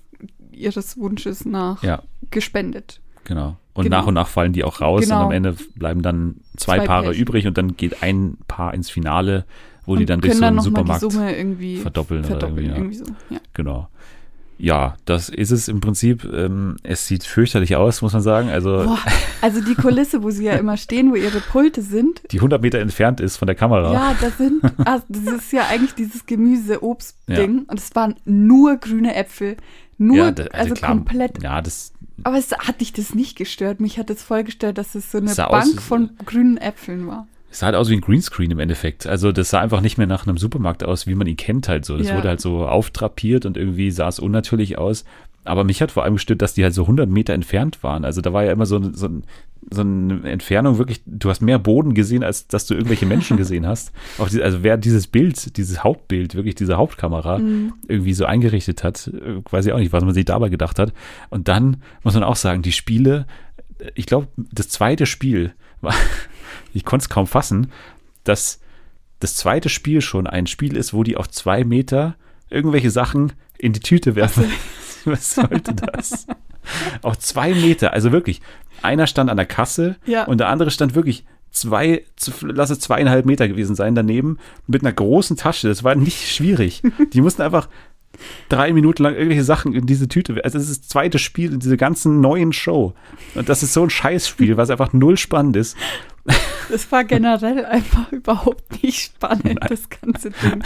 Speaker 2: ihres Wunsches nach
Speaker 1: ja,
Speaker 2: gespendet.
Speaker 1: genau. Und
Speaker 2: Genau.
Speaker 1: nach und nach fallen die auch raus
Speaker 2: Genau.
Speaker 1: und am Ende bleiben dann zwei,
Speaker 2: Zwei
Speaker 1: Paare
Speaker 2: Pärchen.
Speaker 1: übrig und dann geht ein Paar ins Finale, wo die
Speaker 2: Und
Speaker 1: dann durch so
Speaker 2: dann mal
Speaker 1: Supermarkt
Speaker 2: die Summe irgendwie
Speaker 1: verdoppeln,
Speaker 2: verdoppeln.
Speaker 1: oder irgendwie. Ja.
Speaker 2: irgendwie so, ja.
Speaker 1: Genau. Ja, das ist es im Prinzip. Ähm, es sieht fürchterlich aus, muss man sagen. Also
Speaker 2: Boah, also die Kulisse, wo sie ja immer stehen, wo ihre Pulte sind. (laughs)
Speaker 1: die 100 Meter entfernt ist von der Kamera.
Speaker 2: Ja, das sind, ah, das ist ja eigentlich dieses Gemüse-Obst-Ding.
Speaker 1: Ja.
Speaker 2: Und es waren nur grüne Äpfel. Nur,
Speaker 1: Ja, da-
Speaker 2: also,
Speaker 1: klar,
Speaker 2: komplett.
Speaker 1: Ja, das
Speaker 2: Aber es hat dich das nicht gestört. Mich hat es voll gestört, dass es so eine Bank
Speaker 1: aus-
Speaker 2: von grünen Äpfeln war.
Speaker 1: Es sah halt aus wie ein Greenscreen im Endeffekt. Also das sah einfach nicht mehr nach einem Supermarkt aus, wie man ihn kennt halt so. Das
Speaker 2: Ja.
Speaker 1: wurde halt so auftrapiert und irgendwie sah es unnatürlich aus. Aber mich hat vor allem gestört, dass die halt so 100 Meter entfernt waren. Also da war ja immer so, so, so eine Entfernung wirklich, du hast mehr Boden gesehen, als dass du irgendwelche Menschen (laughs) gesehen hast. Die, also wer dieses Bild, dieses Hauptbild, wirklich diese Hauptkamera
Speaker 2: Mhm.
Speaker 1: irgendwie so eingerichtet hat, äh, weiß ich auch nicht, was man sich dabei gedacht hat. Und dann muss man auch sagen, die Spiele, ich glaube, das zweite Spiel war, ich konnte es kaum fassen, dass das zweite Spiel schon ein Spiel ist, wo die auf zwei Meter irgendwelche Sachen in die Tüte werfen. (laughs) Was sollte das? Auch zwei Meter, also wirklich. Einer stand an der Kasse
Speaker 2: Ja.
Speaker 1: und der andere stand wirklich zwei, lass es zweieinhalb Meter gewesen sein daneben mit einer großen Tasche. Das war nicht schwierig. Die mussten einfach drei Minuten lang irgendwelche Sachen in diese Tüte. Also es ist das zweite Spiel in dieser ganzen neuen Show. Und das ist so ein Scheißspiel, was einfach null spannend ist. (laughs)
Speaker 2: Das war generell einfach überhaupt nicht spannend,
Speaker 1: Nein.
Speaker 2: das ganze Ding.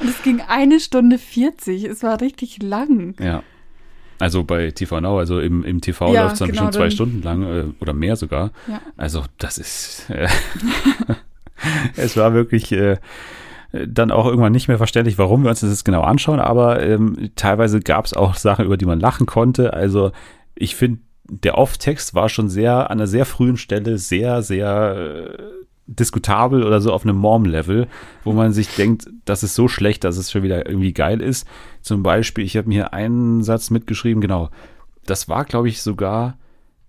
Speaker 2: Und es ging eine Stunde 40. Es war richtig lang.
Speaker 1: Ja. Also bei TV Now, also im, im TV
Speaker 2: Ja,
Speaker 1: läuft es dann
Speaker 2: genau,
Speaker 1: bestimmt zwei
Speaker 2: dann-
Speaker 1: Stunden lang äh, oder mehr sogar.
Speaker 2: Ja.
Speaker 1: Also das ist, äh, (laughs) es war wirklich äh, dann auch irgendwann nicht mehr verständlich, warum wir uns das jetzt genau anschauen, aber ähm, teilweise gab es auch Sachen, über die man lachen konnte. Also ich finde, der Off-Text war schon sehr an einer sehr frühen Stelle sehr, sehr äh, diskutabel oder so auf einem Mom-Level, wo man sich denkt, das ist so schlecht, dass es schon wieder irgendwie geil ist. Zum Beispiel, ich habe mir einen Satz mitgeschrieben, genau, das war, glaube ich, sogar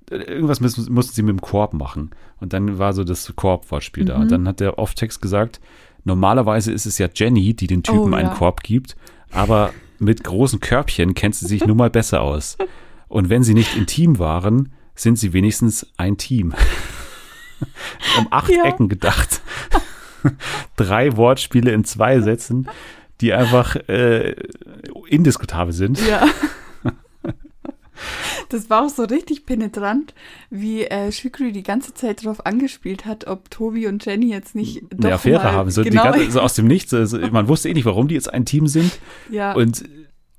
Speaker 1: irgendwas müssen, mussten sie mit dem Korb machen. Und dann war so das Korb-Wortspiel da. Und dann hat der Off-Text gesagt, normalerweise ist es ja Jenny, die den Typen
Speaker 2: Oh,
Speaker 1: einen
Speaker 2: ja.
Speaker 1: Korb gibt, aber mit großen Körbchen kennt sie sich nun mal besser aus. (laughs) Und wenn sie nicht intim waren, sind sie wenigstens ein Team. (laughs) um acht
Speaker 2: Ja.
Speaker 1: Ecken gedacht. (laughs) Drei Wortspiele in zwei Sätzen, die einfach äh, indiskutabel sind.
Speaker 2: Ja. (laughs) Das war auch so richtig penetrant, wie äh, Shukri die ganze Zeit darauf angespielt hat, ob Tobi und Jenny jetzt nicht
Speaker 1: eine Affäre haben. So,
Speaker 2: genau,
Speaker 1: ganze, so aus dem Nichts. Also, man wusste eh nicht, warum die jetzt ein Team sind.
Speaker 2: ja,
Speaker 1: Und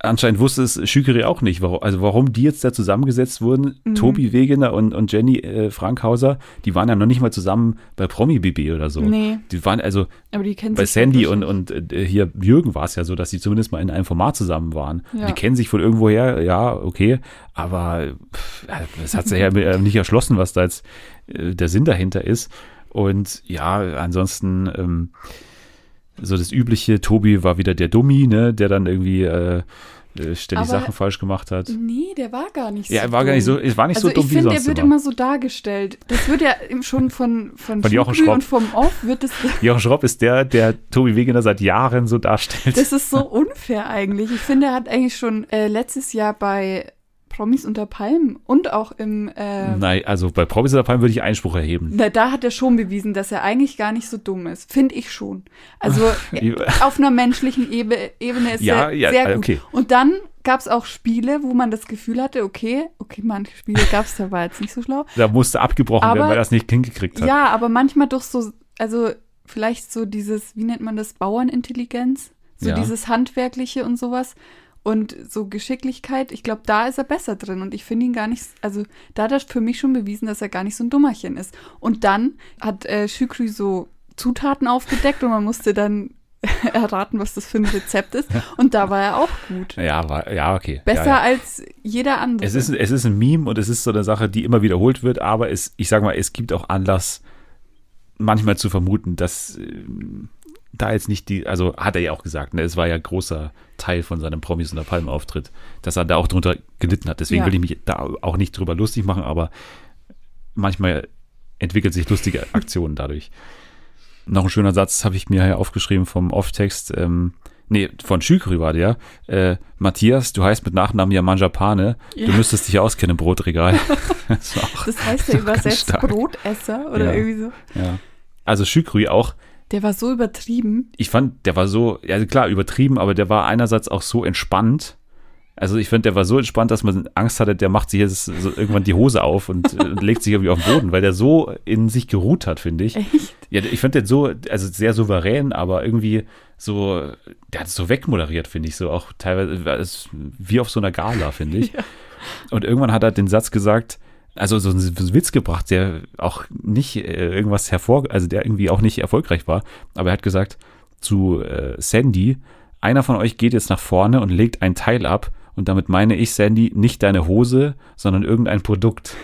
Speaker 1: anscheinend wusste es Schükeri auch nicht, warum, also warum die jetzt da zusammengesetzt wurden.
Speaker 2: Mhm.
Speaker 1: Tobi Wegener und, und Jenny äh, Frankhauser, die waren ja noch nicht mal zusammen bei Promi BB oder so.
Speaker 2: nee,
Speaker 1: Die waren also
Speaker 2: aber die kennen
Speaker 1: bei Sandy und, und äh, hier Jürgen war es ja so, dass sie zumindest mal in einem Format zusammen waren.
Speaker 2: Ja.
Speaker 1: Die kennen sich von irgendwoher, ja, okay, aber es hat sich ja äh, nicht erschlossen, was da jetzt äh, der Sinn dahinter ist. Und ja, ansonsten ähm, so das übliche, Tobi war wieder der Dummi, ne, der dann irgendwie äh, äh, ständig Sachen falsch gemacht hat.
Speaker 2: Nee, der war gar nicht
Speaker 1: Ja,
Speaker 2: so
Speaker 1: er war gar nicht so, es war nicht
Speaker 2: Also
Speaker 1: so dumm
Speaker 2: ich
Speaker 1: wie
Speaker 2: finde,
Speaker 1: sonst
Speaker 2: der wird
Speaker 1: immer.
Speaker 2: immer so dargestellt. Das wird ja schon von, von,
Speaker 1: Von Jochen Schropp.
Speaker 2: und vom Off wird es (laughs)
Speaker 1: Jochen Schropp ist der, der Tobi Wegener seit Jahren so darstellt.
Speaker 2: Das ist so unfair eigentlich. Ich finde, er hat eigentlich schon äh, letztes Jahr bei Promis unter Palmen und auch im, äh,
Speaker 1: Nein, also bei Promis oder Palm würde ich Einspruch erheben.
Speaker 2: na, da hat er schon bewiesen, dass er eigentlich gar nicht so dumm ist. Finde ich schon. Also (laughs) äh, auf einer menschlichen Ebe Ebene ist
Speaker 1: Ja,
Speaker 2: er
Speaker 1: ja,
Speaker 2: sehr gut.
Speaker 1: okay.
Speaker 2: Und dann gab es auch Spiele, wo man das Gefühl hatte, okay, okay, manche Spiele gab es, da war jetzt nicht so schlau.
Speaker 1: Da musste abgebrochen werden,
Speaker 2: Aber-
Speaker 1: weil er das nicht hingekriegt hat.
Speaker 2: Ja, aber manchmal doch so, also vielleicht so dieses, wie nennt man das, Bauernintelligenz? So
Speaker 1: Ja.
Speaker 2: dieses Handwerkliche und sowas. Und so Geschicklichkeit, ich glaube, da ist er besser drin. Und ich finde ihn gar nicht, also da hat er für mich schon bewiesen, dass er gar nicht so ein Dummerchen ist. Und dann hat äh, Shukri so Zutaten aufgedeckt und man musste dann (laughs) erraten, was das für ein Rezept ist. Und da war er auch gut.
Speaker 1: Ja, war, ja, okay.
Speaker 2: Besser
Speaker 1: ja, ja.
Speaker 2: als jeder andere.
Speaker 1: Es ist, es ist ein Meme und es ist so eine Sache, die immer wiederholt wird, aber es, ich sag mal, es gibt auch Anlass, manchmal zu vermuten, dass ähm, da jetzt nicht die, also hat er ja auch gesagt, ne, es war ja großer Teil von seinem Promis unter Palmen Auftritt, dass er da auch drunter gelitten hat. Deswegen
Speaker 2: Ja.
Speaker 1: will ich mich da auch nicht drüber lustig machen, aber manchmal entwickelt sich lustige (laughs) Aktionen dadurch. Noch ein schöner Satz habe ich mir hier aufgeschrieben vom Off-Text. Ähm, nee, von Schükri war der. Äh, Matthias, du heißt mit Nachnamen ja Manjapane. Du
Speaker 2: Ja.
Speaker 1: müsstest dich auskennen im Brotregal. (laughs) das
Speaker 2: das heißt ja übersetzt. Brotesser oder
Speaker 1: Ja.
Speaker 2: irgendwie so.
Speaker 1: ja. Also Schükri auch.
Speaker 2: Der war so übertrieben.
Speaker 1: Ich fand, der war so, ja klar, übertrieben, aber der war einerseits auch so entspannt. Also ich finde, der war so entspannt, dass man Angst hatte, der macht sich jetzt so irgendwann die Hose auf und (laughs) äh, legt sich irgendwie auf den Boden, weil der so in sich geruht hat, finde ich.
Speaker 2: Echt?
Speaker 1: Ja, ich finde den so, also sehr souverän, aber irgendwie so, der hat es so wegmoderiert, finde ich, so auch teilweise, wie auf so einer Gala, finde ich. (laughs)
Speaker 2: Ja.
Speaker 1: Und irgendwann hat er den Satz gesagt, also so einen Witz gebracht, der auch nicht äh, irgendwas hervor, also der irgendwie auch nicht erfolgreich war, aber er hat gesagt zu äh, Sandy, einer von euch geht jetzt nach vorne und legt ein Teil ab und damit meine ich, Sandy, nicht deine Hose, sondern irgendein Produkt.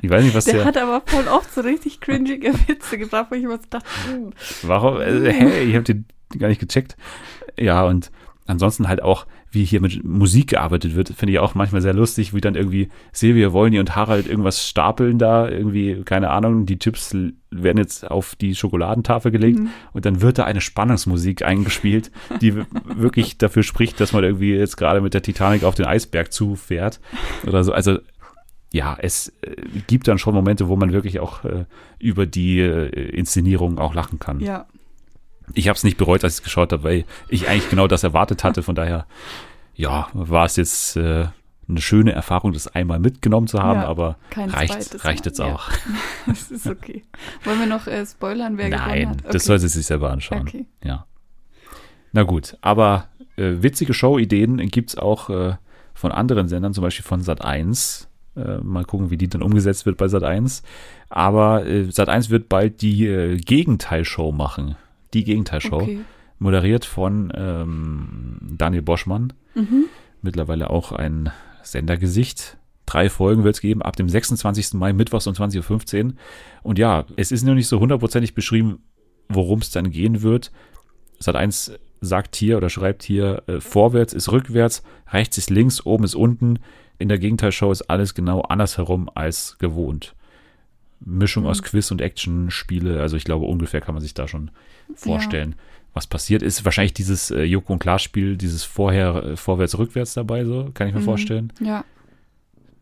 Speaker 1: Ich weiß nicht, was der,
Speaker 2: Der hat aber voll oft so richtig cringige (laughs) Witze gebracht, wo ich immer so dachte, hm.
Speaker 1: Warum? Äh, hä, ich habe den gar nicht gecheckt. Ja, und ansonsten halt auch, wie hier mit Musik gearbeitet wird, finde ich auch manchmal sehr lustig, wie dann irgendwie Silvia Wolny und Harald irgendwas stapeln da, irgendwie, keine Ahnung, die Chips werden jetzt auf die Schokoladentafel gelegt mhm. und dann wird da eine Spannungsmusik eingespielt, die wirklich dafür spricht, dass man irgendwie jetzt gerade mit der Titanic auf den Eisberg zufährt oder so. Also ja, es äh, gibt dann schon Momente, wo man wirklich auch äh, über die äh, Inszenierung auch lachen kann.
Speaker 2: Ja,
Speaker 1: ich habe es nicht bereut, als ich es geschaut habe, weil ich eigentlich genau das erwartet hatte. Von daher, ja, war es jetzt äh, eine schöne Erfahrung, das einmal mitgenommen zu haben, ja, aber reicht, reicht jetzt auch. Ja. (laughs)
Speaker 2: das ist okay. Wollen wir noch äh, spoilern, wer
Speaker 1: Nein,
Speaker 2: gewonnen hat?
Speaker 1: Okay. das sollte sich selber anschauen. Okay. Ja. Na gut, aber äh, witzige Show-Ideen gibt es auch äh, von anderen Sendern, zum Beispiel von Sat 1. Äh, mal gucken, wie die dann umgesetzt wird bei Sat 1. Aber äh, Sat 1 wird bald die äh, Gegenteilshow machen die Gegenteilshow, okay. moderiert von ähm, Daniel Boschmann, mhm. mittlerweile auch ein Sendergesicht. Drei Folgen wird es geben, ab dem 26. Mai, mittwochs um 20.15 Uhr. Und ja, es ist noch nicht so hundertprozentig beschrieben, worum es dann gehen wird. Sat 1 sagt hier oder schreibt hier, äh, vorwärts ist rückwärts, rechts ist links, oben ist unten. In der Gegenteilshow ist alles genau andersherum als gewohnt. Mischung mhm. aus Quiz und Action-Spiele. Also ich glaube, ungefähr kann man sich da schon vorstellen, ja. was passiert ist. Wahrscheinlich dieses äh, Joko und Klaas-Spiel, dieses vorher, äh, vorwärts, rückwärts dabei, so, kann ich mir mhm. vorstellen.
Speaker 2: Ja.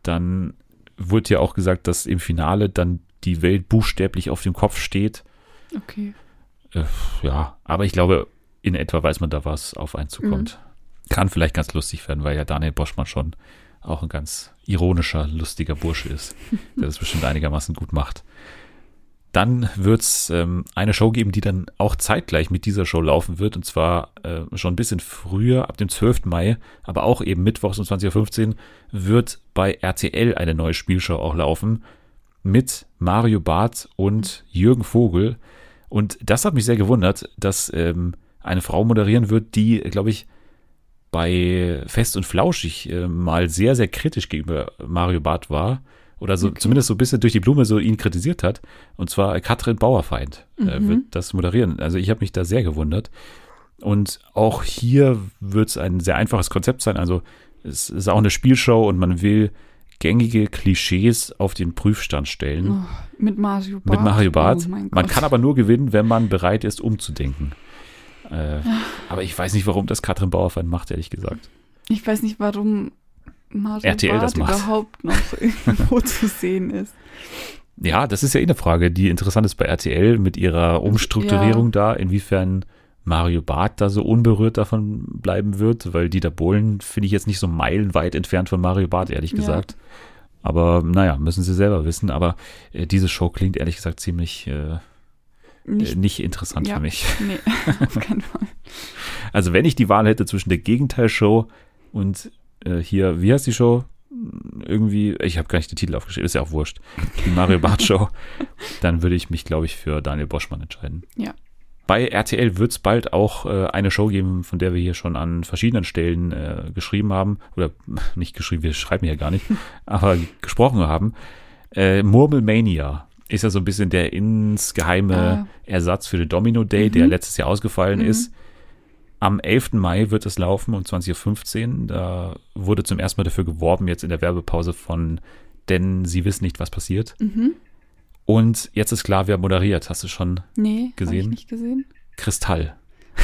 Speaker 1: Dann wurde ja auch gesagt, dass im Finale dann die Welt buchstäblich auf dem Kopf steht.
Speaker 2: Okay.
Speaker 1: Äh, ja, aber ich glaube, in etwa weiß man da, was auf einen zukommt. Mhm. Kann vielleicht ganz lustig werden, weil ja Daniel Boschmann schon auch ein ganz ironischer, lustiger Bursche ist, (laughs) der das bestimmt einigermaßen gut macht. Dann wird es ähm, eine Show geben, die dann auch zeitgleich mit dieser Show laufen wird. Und zwar äh, schon ein bisschen früher, ab dem 12. Mai, aber auch eben mittwochs um 20.15 Uhr, wird bei RTL eine neue Spielshow auch laufen. Mit Mario Barth und Jürgen Vogel. Und das hat mich sehr gewundert, dass ähm, eine Frau moderieren wird, die, glaube ich, bei Fest und Flauschig äh, mal sehr, sehr kritisch gegenüber Mario Barth war oder so okay. zumindest so ein bisschen durch die Blume so ihn kritisiert hat. Und zwar Katrin Bauerfeind äh, mhm. wird das moderieren. Also ich habe mich da sehr gewundert. Und auch hier wird es ein sehr einfaches Konzept sein. Also es ist auch eine Spielshow und man will gängige Klischees auf den Prüfstand stellen. Oh,
Speaker 2: mit Mario Barth.
Speaker 1: Mit Mario Barth. Oh man kann aber nur gewinnen, wenn man bereit ist, umzudenken. Äh, aber ich weiß nicht, warum das Katrin Bauerfeind macht, ehrlich gesagt.
Speaker 2: Ich weiß nicht, warum
Speaker 1: Mario RTL Barth das macht.
Speaker 2: überhaupt noch (laughs) irgendwo zu sehen ist.
Speaker 1: Ja, das ist ja eh eine Frage, die interessant ist bei RTL mit ihrer Umstrukturierung ja. da, inwiefern Mario Barth da so unberührt davon bleiben wird, weil Dieter Bohlen finde ich jetzt nicht so meilenweit entfernt von Mario Barth, ehrlich gesagt. Ja. Aber naja, müssen sie selber wissen. Aber äh, diese Show klingt ehrlich gesagt ziemlich äh, nicht, äh, nicht, interessant ja, für mich. (laughs)
Speaker 2: Nee, (laughs) auf keinen Fall.
Speaker 1: Also wenn ich die Wahl hätte zwischen der Gegenteilshow und äh, hier, wie heißt die Show? Irgendwie, ich habe gar nicht den Titel aufgeschrieben, ist ja auch wurscht. Die Mario Bart (laughs) Show. Dann würde ich mich, glaube ich, für Daniel Boschmann entscheiden.
Speaker 2: Ja.
Speaker 1: Bei RTL wird es bald auch äh, eine Show geben, von der wir hier schon an verschiedenen Stellen äh, geschrieben haben. Oder (laughs) nicht geschrieben, wir schreiben hier gar nicht, (laughs) aber gesprochen haben. Äh, Murmelmania ist ja so ein bisschen der insgeheime ah. Ersatz für den Domino Day, mhm. der letztes Jahr ausgefallen mhm. ist. Am 11. Mai wird es laufen um 20.15 Uhr. Da wurde zum ersten Mal dafür geworben, jetzt in der Werbepause von Denn sie wissen nicht, was passiert.
Speaker 2: Mhm.
Speaker 1: Und jetzt ist klar, wer moderiert. Hast du schon
Speaker 2: nee,
Speaker 1: gesehen? Nee,
Speaker 2: nicht gesehen.
Speaker 1: Kristall.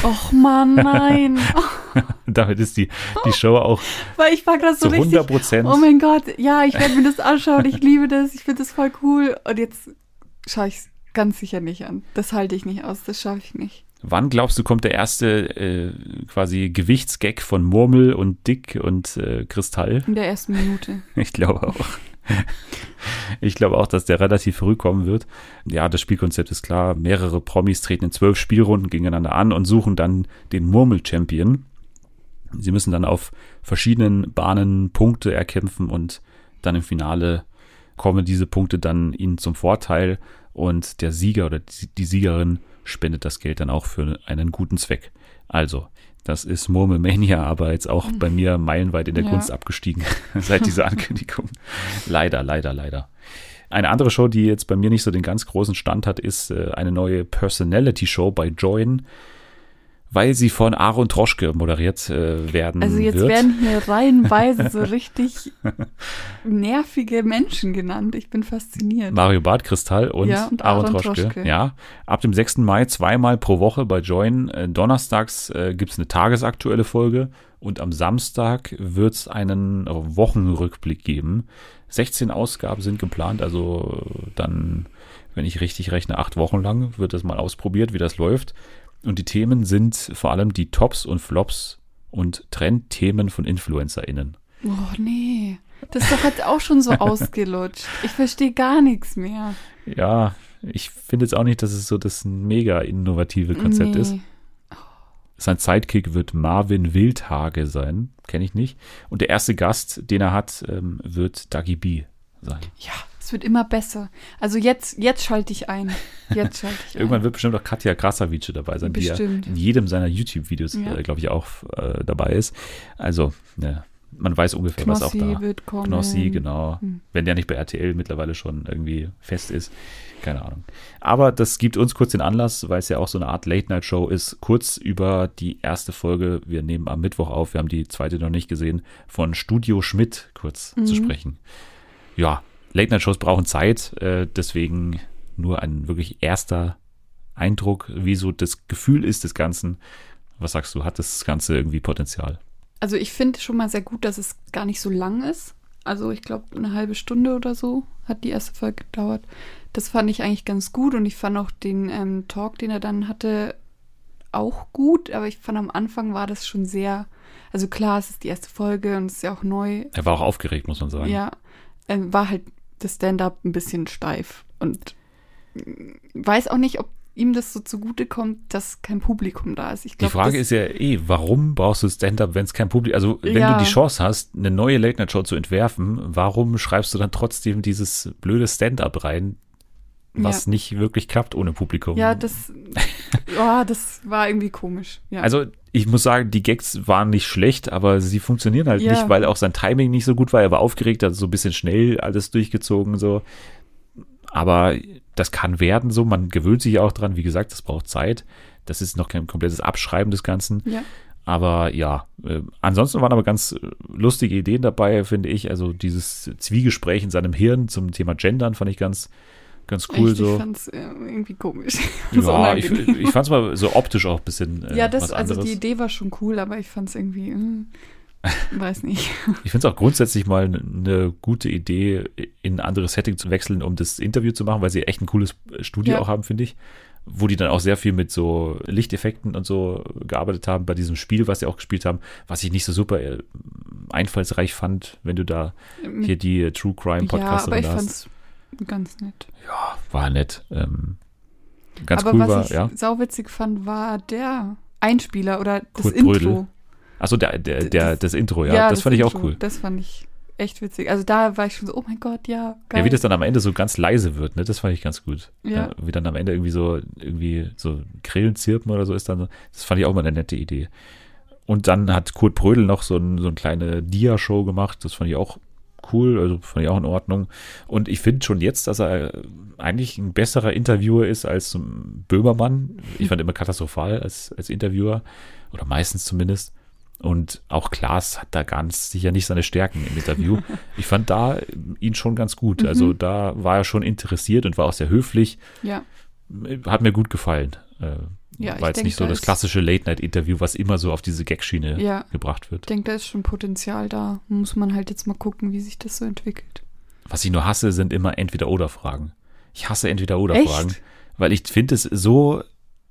Speaker 2: Och man, nein. (laughs)
Speaker 1: Damit ist die, die Show auch
Speaker 2: Weil ich war gerade so
Speaker 1: zu 100 Prozent.
Speaker 2: Oh mein Gott, ja, ich werde mir das anschauen. Ich liebe das. Ich finde das voll cool. Und jetzt schaue ich es ganz sicher nicht an. Das halte ich nicht aus. Das schaffe ich nicht.
Speaker 1: Wann glaubst du, kommt der erste äh, quasi Gewichtsgag von Murmel und Dick und äh, Kristall?
Speaker 2: In der ersten Minute. (laughs)
Speaker 1: Ich glaube auch. ich glaube auch, dass der relativ früh kommen wird. Ja, das Spielkonzept ist klar. Mehrere Promis treten in zwölf Spielrunden gegeneinander an und suchen dann den Murmel-Champion. Sie müssen dann auf verschiedenen Bahnen Punkte erkämpfen und dann im Finale kommen diese Punkte dann ihnen zum Vorteil und der Sieger oder die Siegerin spendet das Geld dann auch für einen guten Zweck. Also, das ist Murmelmania, aber jetzt auch bei mir meilenweit in der ja. Kunst abgestiegen (laughs) seit dieser Ankündigung. leider, leider, leider. Eine andere Show, die jetzt bei mir nicht so den ganz großen Stand hat, ist äh, eine neue Personality Show bei Join. Weil sie von Aaron Troschke moderiert äh, werden
Speaker 2: Also jetzt
Speaker 1: wird.
Speaker 2: werden hier reihenweise so (laughs) richtig nervige Menschen genannt. Ich bin fasziniert.
Speaker 1: Mario Barth, Kristall und,
Speaker 2: Ja, und
Speaker 1: Aaron,
Speaker 2: Aaron
Speaker 1: Troschke.
Speaker 2: Troschke.
Speaker 1: Ja, ab dem 6. Mai zweimal pro Woche bei Join. Äh, donnerstags äh, gibt es eine tagesaktuelle Folge und am Samstag wird es einen Wochenrückblick geben. 16 Ausgaben sind geplant, also dann, wenn ich richtig rechne, acht Wochen lang wird das mal ausprobiert, wie das läuft. Und die Themen sind vor allem die Tops und Flops und Trendthemen von InfluencerInnen.
Speaker 2: Oh nee. Das ist doch jetzt auch schon so (laughs) ausgelutscht. Ich verstehe gar nichts mehr.
Speaker 1: Ja, ich finde jetzt auch nicht, dass es so das mega innovative Konzept
Speaker 2: nee.
Speaker 1: ist. Sein Sidekick wird Marvin Wildhage sein, kenne ich nicht. Und der erste Gast, den er hat, ähm, wird Dagi B sein.
Speaker 2: Ja, es wird immer besser. Also jetzt, jetzt schalte ich ein. Jetzt (laughs) schalte ich
Speaker 1: Irgendwann
Speaker 2: ein.
Speaker 1: wird bestimmt auch Katja Krasavice dabei sein, die ja
Speaker 2: Bestimmt.
Speaker 1: in jedem seiner YouTube-Videos,
Speaker 2: Ja.
Speaker 1: äh, glaube ich, auch äh, dabei ist. Also, ja, man weiß ungefähr, was auch
Speaker 2: Knossi
Speaker 1: da.
Speaker 2: wird kommen.
Speaker 1: Knossi, genau.
Speaker 2: Hm.
Speaker 1: Wenn der nicht bei RTL mittlerweile schon irgendwie fest ist. Keine Ahnung. Aber das gibt uns kurz den Anlass, weil es ja auch so eine Art Late-Night-Show ist, kurz über die erste Folge, wir nehmen am Mittwoch auf, wir haben die zweite noch nicht gesehen, von Studio Schmidt kurz zu
Speaker 2: Mhm.
Speaker 1: sprechen. Ja, Late-Night-Shows brauchen Zeit, äh, deswegen nur ein wirklich erster Eindruck, wie so das Gefühl ist des Ganzen. Was sagst du, hat das Ganze irgendwie Potenzial?
Speaker 2: Also ich finde schon mal sehr gut, dass es gar nicht so lang ist. Also ich glaube, eine halbe Stunde oder so hat die erste Folge gedauert. Das fand ich eigentlich ganz gut und ich fand auch den ähm, Talk, den er dann hatte, auch gut. Aber ich fand am Anfang war das schon sehr, also klar, es ist die erste Folge und es ist ja auch neu.
Speaker 1: Er war auch aufgeregt, muss man sagen.
Speaker 2: Ja, ähm, war halt das Stand-up ein bisschen steif und weiß auch nicht, ob ihm das so zugute kommt, dass kein Publikum da ist. Ich
Speaker 1: Die
Speaker 2: glaub,
Speaker 1: Frage
Speaker 2: das,
Speaker 1: ist ja eh, warum brauchst du Stand-up, wenn es kein Publikum Also, wenn
Speaker 2: Ja.
Speaker 1: du die Chance hast, eine neue Late-Night-Show zu entwerfen, warum schreibst du dann trotzdem dieses blöde Stand-up rein, was
Speaker 2: Ja.
Speaker 1: nicht wirklich klappt ohne Publikum?
Speaker 2: Ja, das, (laughs) oh, das war irgendwie komisch. Ja.
Speaker 1: Also, ich muss sagen, die Gags waren nicht schlecht, aber sie funktionieren halt
Speaker 2: Ja.
Speaker 1: nicht, weil auch sein Timing nicht so gut war. Er war aufgeregt, hat so ein bisschen schnell alles durchgezogen, so. Aber das kann werden so. Man gewöhnt sich auch dran. Wie gesagt, das braucht Zeit. Das ist noch kein komplettes Abschreiben des Ganzen.
Speaker 2: ja.
Speaker 1: Aber ja, äh, ansonsten waren aber ganz äh, lustige Ideen dabei, finde ich. Also dieses Zwiegespräch in seinem Hirn zum Thema Gendern fand ich ganz, ganz cool
Speaker 2: Echt, Ich
Speaker 1: so.
Speaker 2: fand's äh, irgendwie komisch. (laughs)
Speaker 1: Ja, ich, ich fand es mal so optisch auch ein bisschen äh,
Speaker 2: ja, das, also die Idee war schon cool, aber ich fand's irgendwie, äh, (laughs) weiß nicht.
Speaker 1: Ich finde es auch grundsätzlich mal eine gute Idee, in ein anderes Setting zu wechseln, um das Interview zu machen, weil sie echt ein cooles Studio
Speaker 2: Ja.
Speaker 1: auch haben, finde ich. Wo die dann auch sehr viel mit so Lichteffekten und so gearbeitet haben bei diesem Spiel, was sie auch gespielt haben, was ich nicht so super äh, einfallsreich fand, wenn du da hier die äh, True Crime
Speaker 2: ja, aber
Speaker 1: Podcasterin
Speaker 2: ich
Speaker 1: hast.
Speaker 2: fand's ganz nett.
Speaker 1: Ja, war nett. Ähm, ganz
Speaker 2: aber
Speaker 1: cool
Speaker 2: was
Speaker 1: war,
Speaker 2: ich
Speaker 1: ja.
Speaker 2: sauwitzig fand, war der Einspieler oder das
Speaker 1: Kurt
Speaker 2: Intro.
Speaker 1: Brödel. Achso, der, der, der,
Speaker 2: Das-
Speaker 1: das Intro, ja, das, fand ich auch
Speaker 2: Intro,
Speaker 1: cool.
Speaker 2: Das fand ich echt witzig. Also da war ich schon so, oh mein Gott, ja, geil.
Speaker 1: Ja, wie das dann am Ende so ganz leise wird, ne? Das fand ich ganz gut.
Speaker 2: Ja.
Speaker 1: wie dann am Ende irgendwie so, irgendwie so Grillen zirpen oder so ist dann, das fand ich auch mal eine nette Idee. Und dann hat Kurt Brödel noch so, ein, so eine kleine Dia-Show gemacht, das fand ich auch cool, also fand ich auch in Ordnung. Und ich finde schon jetzt, dass er eigentlich ein besserer Interviewer ist als Böhmermann. Ich fand immer katastrophal als, als Interviewer, oder meistens zumindest. Und auch Klaas hat da ganz sicher nicht seine Stärken im Interview. Ich fand da ihn schon ganz gut.
Speaker 2: Mhm.
Speaker 1: Also da war er schon interessiert und war auch sehr höflich.
Speaker 2: Ja,
Speaker 1: Hat mir gut gefallen.
Speaker 2: Ja, ich
Speaker 1: war jetzt nicht so
Speaker 2: da
Speaker 1: das klassische Late-Night-Interview, was immer so auf diese Gag-Schiene
Speaker 2: Ja.
Speaker 1: gebracht wird.
Speaker 2: ich denke, da ist schon Potenzial da. Muss man halt jetzt mal gucken, wie sich das so entwickelt.
Speaker 1: Was ich nur hasse, sind immer Entweder-Oder-Fragen. Ich hasse Entweder-Oder-Fragen, weil ich finde es so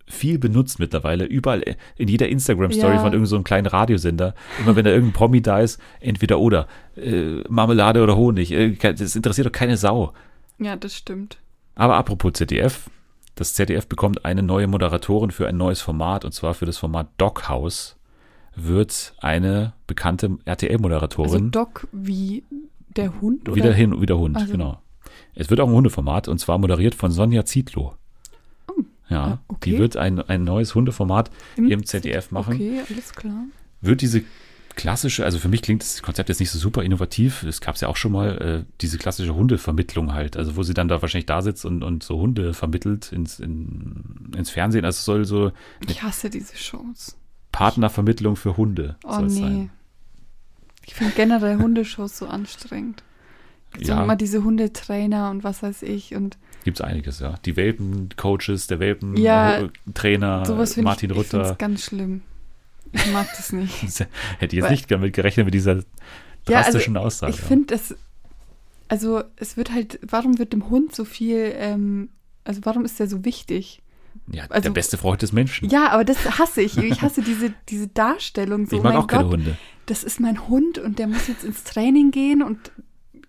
Speaker 1: viel benutzt mittlerweile. Überall in jeder Instagram-Story
Speaker 2: Ja.
Speaker 1: von irgendeinem so einem kleinen Radiosender. Immer wenn da irgendein Promi da ist, entweder oder. Äh, Marmelade oder Honig. Äh, das interessiert doch keine Sau.
Speaker 2: Ja, das stimmt.
Speaker 1: Aber apropos ZDF. Das ZDF bekommt eine neue Moderatorin für ein neues Format und zwar für das Format Doghouse wird eine bekannte
Speaker 2: Also
Speaker 1: RTL-Moderatorin
Speaker 2: Doc wie der Hund oder?
Speaker 1: wieder hin, wieder Hund,
Speaker 2: Also-
Speaker 1: genau. Es wird auch ein Hundeformat und zwar moderiert von Sonja Zietlow. Ja,
Speaker 2: ah, okay.
Speaker 1: die wird ein, ein neues Hundeformat im ZDF machen.
Speaker 2: Okay, alles klar.
Speaker 1: Wird diese klassische, also für mich klingt das Konzept jetzt nicht so super innovativ. Es gab es ja auch schon mal, äh, diese klassische Hundevermittlung halt. Also wo sie dann da wahrscheinlich da sitzt und, und so Hunde vermittelt ins, in, ins Fernsehen. Also es soll so
Speaker 2: Ich hasse diese Shows.
Speaker 1: Partnervermittlung für Hunde.
Speaker 2: Oh
Speaker 1: soll's
Speaker 2: nee.
Speaker 1: Sein.
Speaker 2: Ich finde generell Hundeshows so anstrengend. So
Speaker 1: Ja.
Speaker 2: immer diese Hundetrainer und was weiß ich und
Speaker 1: Gibt es einiges, ja. Die Welpen-Coaches, der
Speaker 2: Ja,
Speaker 1: Welpen-Trainer,
Speaker 2: ich,
Speaker 1: Martin
Speaker 2: ich
Speaker 1: Rutter.
Speaker 2: ganz schlimm. Ich mag das nicht. (laughs)
Speaker 1: Hätte ich jetzt nicht damit gerechnet mit dieser
Speaker 2: Ja, also
Speaker 1: drastischen Aussage.
Speaker 2: Ich finde das, also es wird halt, warum wird dem Hund so viel, ähm, also warum ist der so wichtig?
Speaker 1: ja,
Speaker 2: also-
Speaker 1: der beste Freund des Menschen.
Speaker 2: Ja, aber das hasse ich. Ich hasse diese, (laughs) diese Darstellung. So,
Speaker 1: ich mag auch keine
Speaker 2: Gott,
Speaker 1: Hunde.
Speaker 2: das ist mein Hund und der muss jetzt ins Training gehen und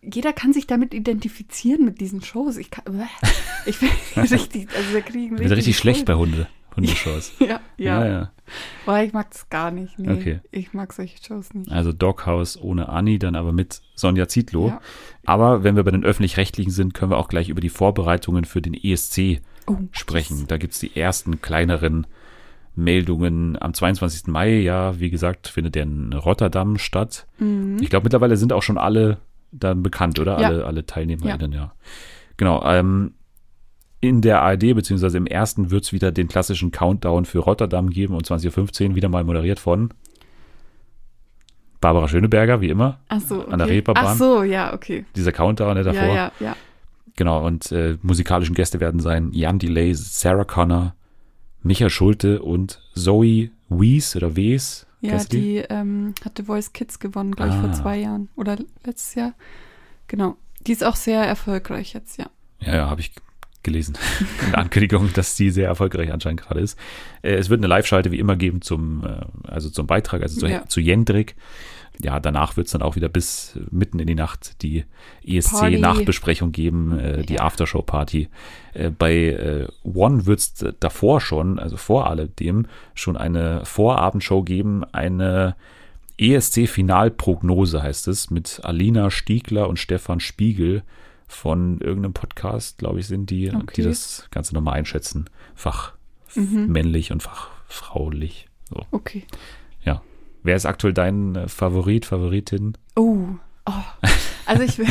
Speaker 2: jeder kann sich damit identifizieren mit diesen Shows. Ich, kann, (laughs) ich bin richtig, also da kriegen
Speaker 1: Ich bin richtig schlecht bei
Speaker 2: Hund.
Speaker 1: Hunde, Hundeshows. (laughs)
Speaker 2: Ja, ja.
Speaker 1: ja, ja.
Speaker 2: Boah, ich mag das gar nicht. Nee,
Speaker 1: Okay.
Speaker 2: ich mag solche Shows nicht.
Speaker 1: Also Doghouse ohne Anni, dann aber mit Sonja Zietlow.
Speaker 2: Ja.
Speaker 1: Aber wenn wir bei den Öffentlich-Rechtlichen sind, können wir auch gleich über die Vorbereitungen für den ESC
Speaker 2: Oh,
Speaker 1: sprechen. Da gibt es die ersten kleineren Meldungen am 22. Mai. Ja, wie gesagt, findet der in Rotterdam statt.
Speaker 2: Mhm.
Speaker 1: Ich glaube, mittlerweile sind auch schon alle dann bekannt, oder?
Speaker 2: Ja.
Speaker 1: Alle, alle TeilnehmerInnen, ja. Genau. Ähm, in der ARD, beziehungsweise im ersten, wird es wieder den klassischen Countdown für Rotterdam geben um 20.15 Uhr, wieder mal moderiert von Barbara Schöneberger, wie immer.
Speaker 2: Ach so, okay.
Speaker 1: an der Reeperbahn.
Speaker 2: Ach so, ja, okay.
Speaker 1: Dieser Countdown der davor.
Speaker 2: Ja, ja, ja.
Speaker 1: Genau, und äh, musikalischen Gäste werden sein Jan Delay, Sarah Connor, Micha Schulte und Zoe Wies oder Wes.
Speaker 2: Ja,
Speaker 1: du
Speaker 2: die ähm, hat The Voice Kids gewonnen, glaube ich,
Speaker 1: Ah.
Speaker 2: vor zwei Jahren oder letztes Jahr. Genau. Die ist auch sehr erfolgreich jetzt, ja.
Speaker 1: Ja, ja, habe ich gelesen. (laughs) In der Ankündigung, dass die sehr erfolgreich anscheinend gerade ist. Äh, es wird eine Live-Schalte wie immer geben zum, äh, also zum Beitrag, also zu,
Speaker 2: Ja.
Speaker 1: zu Jendrik. Ja, danach wird es dann auch wieder bis mitten in die Nacht die. ESC-Nachbesprechung geben, äh, die
Speaker 2: Ja.
Speaker 1: Aftershow-Party. Bei One wird es davor schon, also vor alledem, schon eine Vorabendshow geben, eine ESC-Finalprognose heißt es, mit Alina Stiegler und Stefan Spiegel von irgendeinem Podcast, glaube ich, sind die, die
Speaker 2: Okay.
Speaker 1: das Ganze nochmal einschätzen. Fach
Speaker 2: Mhm.
Speaker 1: männlich und fachfraulich. So.
Speaker 2: Okay.
Speaker 1: Ja. Wer ist aktuell dein äh, Favorit, Favoritin?
Speaker 2: Oh. oh. Also ich, (laughs)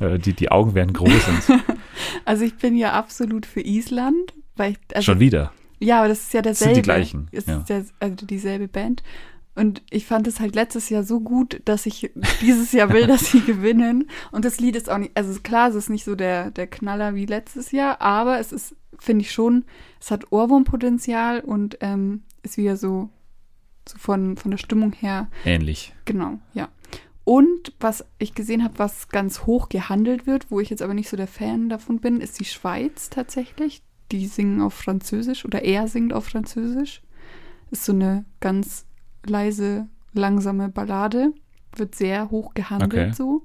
Speaker 1: Äh, die, die Augen werden groß (laughs)
Speaker 2: also ich bin ja absolut für Island, weil ich, also,
Speaker 1: schon wieder.
Speaker 2: ja, aber das ist ja
Speaker 1: sind
Speaker 2: derselbe.
Speaker 1: die gleichen,
Speaker 2: Es
Speaker 1: ja.
Speaker 2: ist der, also dieselbe Band. Und ich fand es halt letztes Jahr so gut, dass ich dieses Jahr will, dass sie (laughs) gewinnen. Und das Lied ist auch nicht, also klar, es ist nicht so der, der Knaller wie letztes Jahr, aber es ist, finde ich schon, es hat Ohrwurmpotenzial und ähm, ist wieder so, so von, von der Stimmung her
Speaker 1: Ähnlich.
Speaker 2: Genau, ja. Und was ich gesehen habe, was ganz hoch gehandelt wird, wo ich jetzt aber nicht so der Fan davon bin, ist die Schweiz tatsächlich. Die singen auf Französisch oder er singt auf Französisch. Ist so eine ganz leise, langsame Ballade. Wird sehr hoch gehandelt
Speaker 1: Okay.
Speaker 2: so.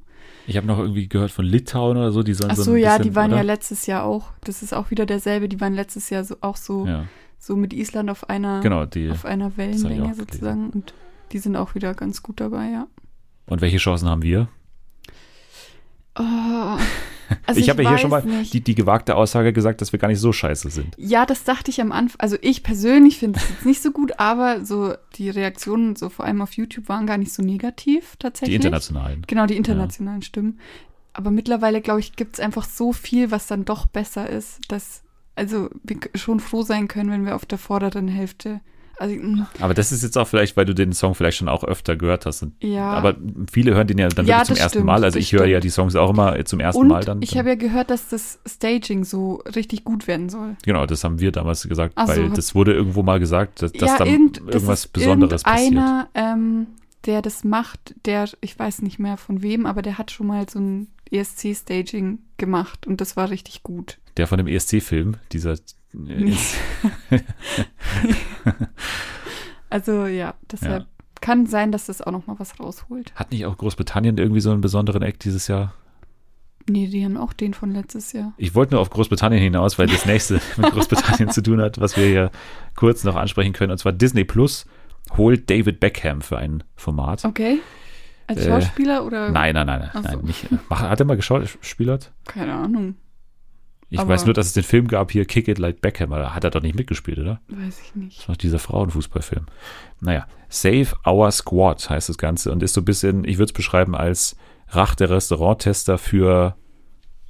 Speaker 1: Ich habe noch irgendwie gehört von Litauen oder so, die sollen
Speaker 2: Ach
Speaker 1: so
Speaker 2: so, ja,
Speaker 1: bisschen,
Speaker 2: die waren
Speaker 1: oder?
Speaker 2: ja letztes Jahr auch. Das ist auch wieder derselbe. Die waren letztes Jahr so, auch so,
Speaker 1: Ja,
Speaker 2: so mit Island auf einer,
Speaker 1: genau, die.
Speaker 2: auf einer Wellenlänge sozusagen. Und die sind auch wieder ganz gut dabei, ja.
Speaker 1: Und welche Chancen haben wir?
Speaker 2: Oh, also
Speaker 1: ich habe ja hier schon mal die, die gewagte Aussage gesagt, dass wir gar nicht so scheiße sind.
Speaker 2: Ja, das dachte ich am Anfang. Also ich persönlich finde es jetzt nicht so gut, aber so die Reaktionen, so vor allem auf YouTube, waren gar nicht so negativ
Speaker 1: Die
Speaker 2: tatsächlich.
Speaker 1: internationalen.
Speaker 2: Genau, die internationalen Stimmen. Aber mittlerweile, glaube ich, gibt es einfach so viel, was dann doch besser ist, dass also wir schon froh sein können, wenn wir auf der vorderen Hälfte. Also, mm,
Speaker 1: Aber das ist jetzt auch vielleicht, weil du den Song vielleicht schon auch öfter gehört hast.
Speaker 2: Ja.
Speaker 1: Aber viele hören den ja dann
Speaker 2: Ja,
Speaker 1: wirklich zum
Speaker 2: das
Speaker 1: ersten
Speaker 2: stimmt,
Speaker 1: Mal. Also
Speaker 2: das
Speaker 1: ich höre ja die Songs auch immer zum ersten
Speaker 2: und
Speaker 1: Mal dann.
Speaker 2: ich habe ja gehört, dass das Staging so richtig gut werden soll.
Speaker 1: Genau, das haben wir damals gesagt,
Speaker 2: Ach so,
Speaker 1: weil
Speaker 2: hat-
Speaker 1: das wurde irgendwo mal gesagt, dass, dass dann
Speaker 2: irgend- das
Speaker 1: irgendwas
Speaker 2: ist
Speaker 1: Besonderes passiert.
Speaker 2: Einer, ähm, der das macht, der, ich weiß nicht mehr von wem, aber der hat schon mal so ein ESC-Staging gemacht und das war richtig gut.
Speaker 1: Der von dem ESC-Film, dieser. äh, (laughs) ist- (laughs) (laughs)
Speaker 2: Also ja, deshalb kann sein, dass das auch noch mal was rausholt.
Speaker 1: Hat nicht auch Großbritannien irgendwie so einen besonderen Act dieses Jahr?
Speaker 2: Nee, die haben auch den von letztes Jahr.
Speaker 1: Ich wollte nur auf Großbritannien hinaus, weil das nächste (laughs) mit Großbritannien zu tun hat, was wir hier kurz noch ansprechen können. Und zwar Disney Plus holt David Beckham für ein Format.
Speaker 2: Okay. Als
Speaker 1: Äh,
Speaker 2: Schauspieler oder?
Speaker 1: Nein, nein, nein, nein,
Speaker 2: so.
Speaker 1: nicht. Hat er mal geschauspielert?
Speaker 2: Keine Ahnung.
Speaker 1: Ich
Speaker 2: Aber-
Speaker 1: weiß nur, dass es den Film gab, hier Kick It Like Beckham, aber da hat er doch nicht mitgespielt, oder?
Speaker 2: Weiß ich nicht.
Speaker 1: Das war dieser Frauenfußballfilm. Naja, Save Our Squad heißt das Ganze und ist so ein bisschen, ich würde es beschreiben als Rach der Restauranttester für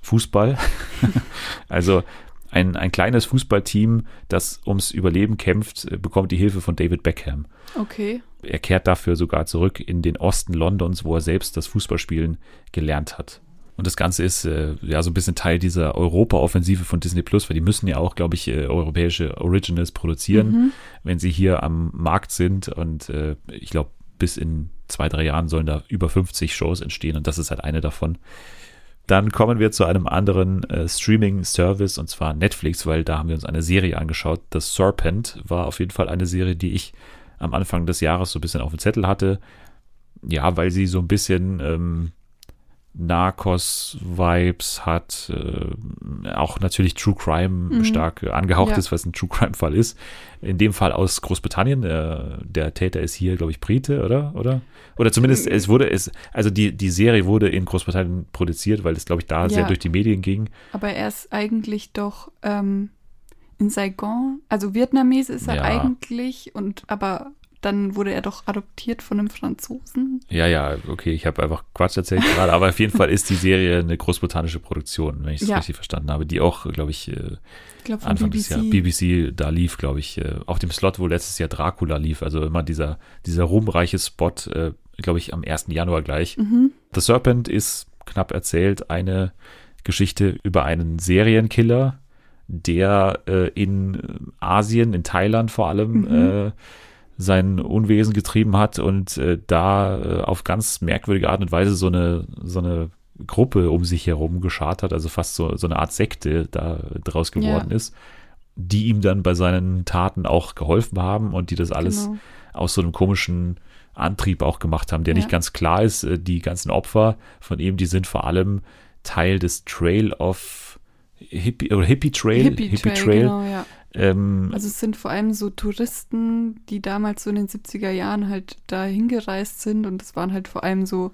Speaker 1: Fußball. (laughs) also ein, ein kleines Fußballteam, das ums Überleben kämpft, äh, bekommt die Hilfe von David Beckham.
Speaker 2: Okay.
Speaker 1: Er kehrt dafür sogar zurück in den Osten Londons, wo er selbst das Fußballspielen gelernt hat. Und das Ganze ist äh, ja so ein bisschen Teil dieser Europa-Offensive von Disney Plus, weil die müssen ja auch, glaube ich, äh, europäische Originals produzieren,
Speaker 2: Mhm.
Speaker 1: wenn sie hier am Markt sind. Und äh, ich glaube, bis in zwei, drei Jahren sollen da über 50 Shows entstehen und das ist halt eine davon. Dann kommen wir zu einem anderen äh, Streaming-Service und zwar Netflix, weil da haben wir uns eine Serie angeschaut. The Serpent war auf jeden Fall eine Serie, die ich am Anfang des Jahres so ein bisschen auf dem Zettel hatte. Ja, weil sie so ein bisschen ähm, Narcos-Vibes hat, äh, auch natürlich True Crime
Speaker 2: Mhm.
Speaker 1: stark äh, angehaucht
Speaker 2: Ja.
Speaker 1: ist, was ein True Crime-Fall ist. In dem Fall aus Großbritannien. Der, der Täter ist hier, glaube ich, Brite, oder? Oder? Oder zumindest,
Speaker 2: Mhm.
Speaker 1: es wurde, es, also die, die Serie wurde in Großbritannien produziert, weil es, glaube ich, da sehr
Speaker 2: Ja.
Speaker 1: durch die Medien ging.
Speaker 2: Aber er ist eigentlich doch ähm, in Saigon. Also Vietnamese ist er
Speaker 1: Ja.
Speaker 2: eigentlich und aber dann wurde er doch adoptiert von einem Franzosen.
Speaker 1: Ja, ja, okay, ich habe einfach Quatsch erzählt gerade, aber auf jeden Fall ist die Serie eine großbritannische Produktion, wenn ich es
Speaker 2: Ja.
Speaker 1: richtig verstanden habe, die auch, glaube ich, äh,
Speaker 2: Ich glaube von
Speaker 1: Anfang
Speaker 2: BBC.
Speaker 1: des Jahres BBC da lief, glaube ich, äh, auf dem Slot, wo letztes Jahr Dracula lief, also immer dieser, dieser ruhmreiche Spot, äh, glaube ich, am 1. Januar gleich.
Speaker 2: Mhm.
Speaker 1: The Serpent ist knapp erzählt eine Geschichte über einen Serienkiller, der äh, in Asien, in Thailand vor allem,
Speaker 2: Mhm.
Speaker 1: äh, sein Unwesen getrieben hat und äh, da äh, auf ganz merkwürdige Art und Weise so eine, so eine Gruppe um sich herum geschart hat, also fast so, so eine Art Sekte da draus geworden
Speaker 2: Ja.
Speaker 1: ist, die ihm dann bei seinen Taten auch geholfen haben und die das alles
Speaker 2: Genau.
Speaker 1: aus so einem komischen Antrieb auch gemacht haben, der
Speaker 2: Ja.
Speaker 1: nicht ganz klar ist. Äh, Die ganzen Opfer von ihm, die sind vor allem Teil des Trail of Hippie oder Hippie Trail.
Speaker 2: Hippie Trail, genau, ja.
Speaker 1: Ähm,
Speaker 2: Also es sind vor allem so Touristen, die damals so in den 70er Jahren halt da hingereist sind und es waren halt vor allem so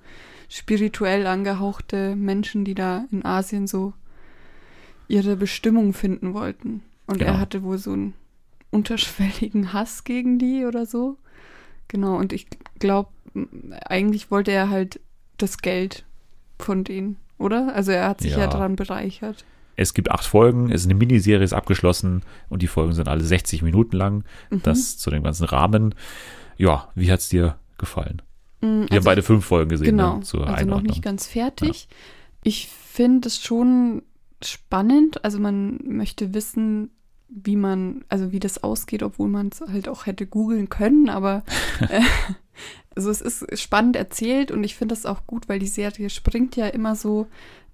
Speaker 2: spirituell angehauchte Menschen, die da in Asien so ihre Bestimmung finden wollten. Und
Speaker 1: Genau.
Speaker 2: er hatte wohl so einen unterschwelligen Hass gegen die oder so. Genau, und ich glaube, eigentlich wollte er halt das Geld von denen, oder? Also er hat sich ja,
Speaker 1: Ja.
Speaker 2: daran bereichert.
Speaker 1: Es gibt acht Folgen, es ist eine Miniserie, ist abgeschlossen und die Folgen sind alle 60 Minuten lang.
Speaker 2: Mhm.
Speaker 1: Das zu dem ganzen Rahmen. Ja, wie hat's dir gefallen?
Speaker 2: Mm,
Speaker 1: Wir
Speaker 2: also
Speaker 1: haben beide fünf Folgen gesehen,
Speaker 2: Genau,
Speaker 1: ne, zur
Speaker 2: also noch
Speaker 1: Einordnung.
Speaker 2: nicht ganz fertig. Ich finde es schon spannend. Also man möchte wissen, wie man, also wie das ausgeht, obwohl man es halt auch hätte googeln können, aber (laughs) äh, also es ist spannend erzählt und ich finde das auch gut, weil die Serie springt ja immer so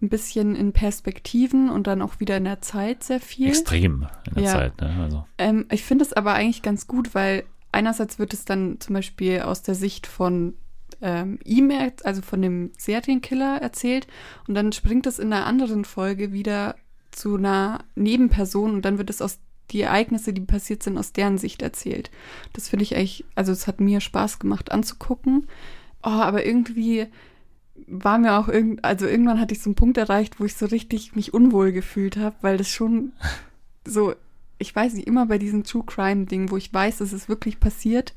Speaker 2: ein bisschen in Perspektiven und dann auch wieder in der Zeit sehr viel.
Speaker 1: Extrem in der
Speaker 2: Ja.
Speaker 1: Zeit. Ne? Also,
Speaker 2: Ähm, ich finde es aber eigentlich ganz gut, weil einerseits wird es dann zum Beispiel aus der Sicht von ähm, ihm, also von dem Serienkiller erzählt und dann springt es in einer anderen Folge wieder zu einer Nebenperson und dann wird es aus die Ereignisse, die passiert sind, aus deren Sicht erzählt. Das finde ich eigentlich, also es hat mir Spaß gemacht anzugucken. Oh, aber irgendwie war mir auch irgend, also irgendwann hatte ich so einen Punkt erreicht, wo ich so richtig mich unwohl gefühlt habe, weil das schon so, ich weiß nicht, immer bei diesem True Crime Ding, wo ich weiß, es ist wirklich passiert,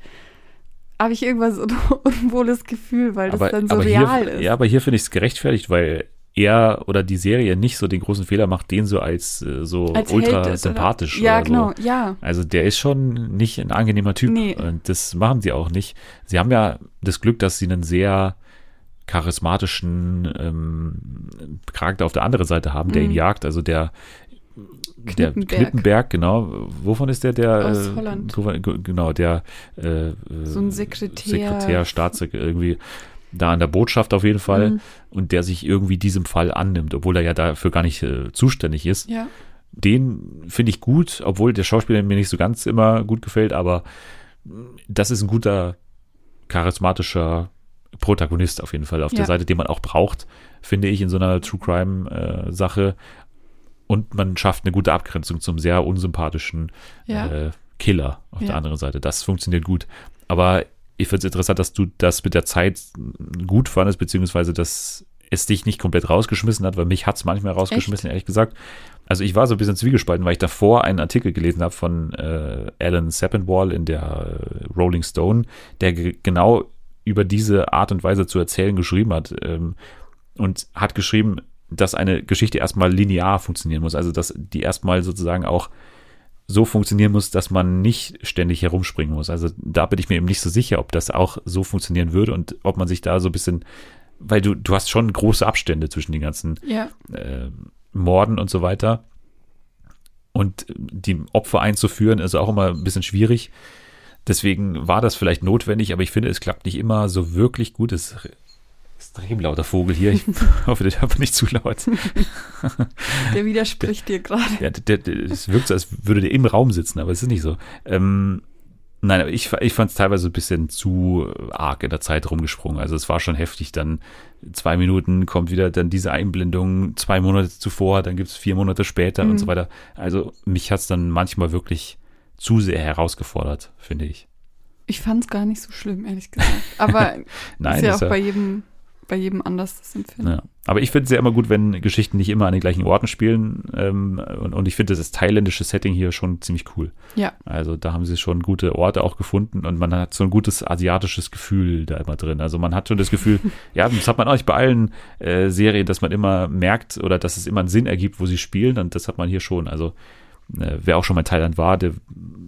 Speaker 2: habe ich irgendwas so ein (laughs) unwohles Gefühl, weil das dann so
Speaker 1: aber
Speaker 2: real
Speaker 1: hier,
Speaker 2: ist.
Speaker 1: Ja, aber hier finde ich es gerechtfertigt, weil er oder die Serie nicht so den großen Fehler macht, den so als äh, so
Speaker 2: Als
Speaker 1: ultra
Speaker 2: Held,
Speaker 1: sympathisch
Speaker 2: Ja,
Speaker 1: oder
Speaker 2: genau,
Speaker 1: so.
Speaker 2: ja.
Speaker 1: Also der ist schon nicht ein angenehmer Typ
Speaker 2: Nee.
Speaker 1: und das machen sie auch nicht. Sie haben ja das Glück, dass sie einen sehr charismatischen ähm, Charakter auf der anderen Seite haben, der
Speaker 2: Mhm.
Speaker 1: ihn jagt. Also der der
Speaker 2: Knippenberg.
Speaker 1: Knippenberg, genau. Wovon ist der? Der
Speaker 2: Aus
Speaker 1: äh,
Speaker 2: Holland.
Speaker 1: Genau, der äh,
Speaker 2: So ein Sekretär.
Speaker 1: Sekretär, Staatssekretär irgendwie da an der Botschaft auf jeden Fall
Speaker 2: Mhm.
Speaker 1: und der sich irgendwie diesem Fall annimmt, obwohl er ja dafür gar nicht äh, zuständig ist.
Speaker 2: Ja,
Speaker 1: Den finde ich gut, obwohl der Schauspieler mir nicht so ganz immer gut gefällt, aber das ist ein guter, charismatischer Protagonist auf jeden Fall auf
Speaker 2: Ja.
Speaker 1: der Seite, den man auch braucht, finde ich, in so einer True Crime-Sache. Und man schafft eine gute Abgrenzung zum sehr unsympathischen
Speaker 2: ja.
Speaker 1: äh, Killer auf
Speaker 2: Ja.
Speaker 1: der anderen Seite. Das funktioniert gut. Aber ich finde es interessant, dass du das mit der Zeit gut fandest, beziehungsweise dass es dich nicht komplett rausgeschmissen hat, weil mich hat es manchmal rausgeschmissen, ehrlich gesagt. also ich war so ein bisschen zwiegespalten, weil ich davor einen Artikel gelesen habe von äh, Alan Sepinwall in der äh, Rolling Stone, der genau über diese Art und Weise zu erzählen geschrieben hat ähm, und hat geschrieben, dass eine Geschichte erstmal linear funktionieren muss, also dass die erstmal sozusagen auch so funktionieren muss, dass man nicht ständig herumspringen muss. Also da bin ich mir eben nicht so sicher, ob das auch so funktionieren würde und ob man sich da so ein bisschen, weil du, du hast schon große Abstände zwischen den ganzen
Speaker 2: Ja.
Speaker 1: äh, Morden und so weiter. Und die Opfer einzuführen ist auch immer ein bisschen schwierig. Deswegen war das vielleicht notwendig, aber ich finde, es klappt nicht immer so wirklich gut. Es ist extrem lauter Vogel hier. Ich (laughs) hoffe, der war nicht zu laut. (laughs)
Speaker 2: Der widerspricht dir gerade.
Speaker 1: Ja, der, der, es wirkt so, als würde der im Raum sitzen, aber es ist nicht so. Ähm, nein, aber ich, ich fand es teilweise ein bisschen zu arg in der Zeit rumgesprungen. Also es war schon heftig. Dann zwei Minuten kommt wieder dann diese Einblendung, zwei Monate zuvor, dann gibt es vier Monate später und
Speaker 2: Mhm.
Speaker 1: so weiter. Also mich hat es dann manchmal wirklich zu sehr herausgefordert, finde ich.
Speaker 2: Ich fand es gar nicht so schlimm, ehrlich gesagt. Aber (laughs)
Speaker 1: Nein,
Speaker 2: ist ja auch
Speaker 1: ja-
Speaker 2: bei jedem, bei jedem anders das Empfinden.
Speaker 1: Ja. Aber ich finde es ja immer gut, wenn Geschichten nicht immer an den gleichen Orten spielen. Ähm, und, und ich finde das thailändische Setting hier schon ziemlich cool.
Speaker 2: Ja.
Speaker 1: Also da haben sie schon gute Orte auch gefunden und man hat so ein gutes asiatisches Gefühl da immer drin. Also man hat schon das Gefühl, (laughs) ja, das hat man auch nicht bei allen äh, Serien, dass man immer merkt oder dass es immer einen Sinn ergibt, wo sie spielen und das hat man hier schon. Also äh, wer auch schon mal in Thailand war, der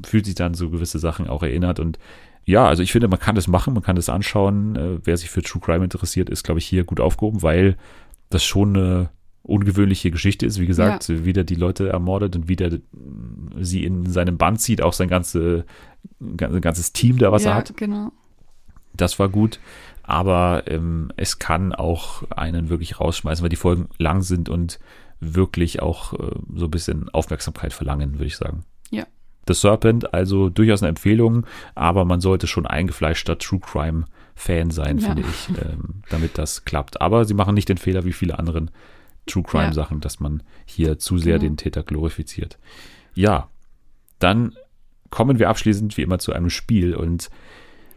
Speaker 1: fühlt sich dann so gewisse Sachen auch erinnert und ja, also ich finde, man kann das machen, man kann das anschauen. Äh, wer sich für True Crime interessiert, ist, glaube ich, hier gut aufgehoben, weil das schon eine ungewöhnliche Geschichte ist. Wie gesagt, wie der die Leute ermordet und wie der sie in seinem Band zieht, auch sein ganze, gan- ganzes Team da, was
Speaker 2: ja,
Speaker 1: er hat.
Speaker 2: genau.
Speaker 1: Das war gut. Aber ähm, es kann auch einen wirklich rausschmeißen, weil die Folgen lang sind und wirklich auch äh, so ein bisschen Aufmerksamkeit verlangen, würde ich sagen.
Speaker 2: Ja.
Speaker 1: The Serpent, also durchaus eine Empfehlung, aber man sollte schon eingefleischter True Crime Fan sein,
Speaker 2: Ja.
Speaker 1: finde ich, ähm, damit das klappt. Aber sie machen nicht den Fehler wie viele anderen True Crime
Speaker 2: Ja.
Speaker 1: Sachen, dass man hier zu sehr
Speaker 2: Genau.
Speaker 1: den Täter glorifiziert. Ja, dann kommen wir abschließend wie immer zu einem Spiel und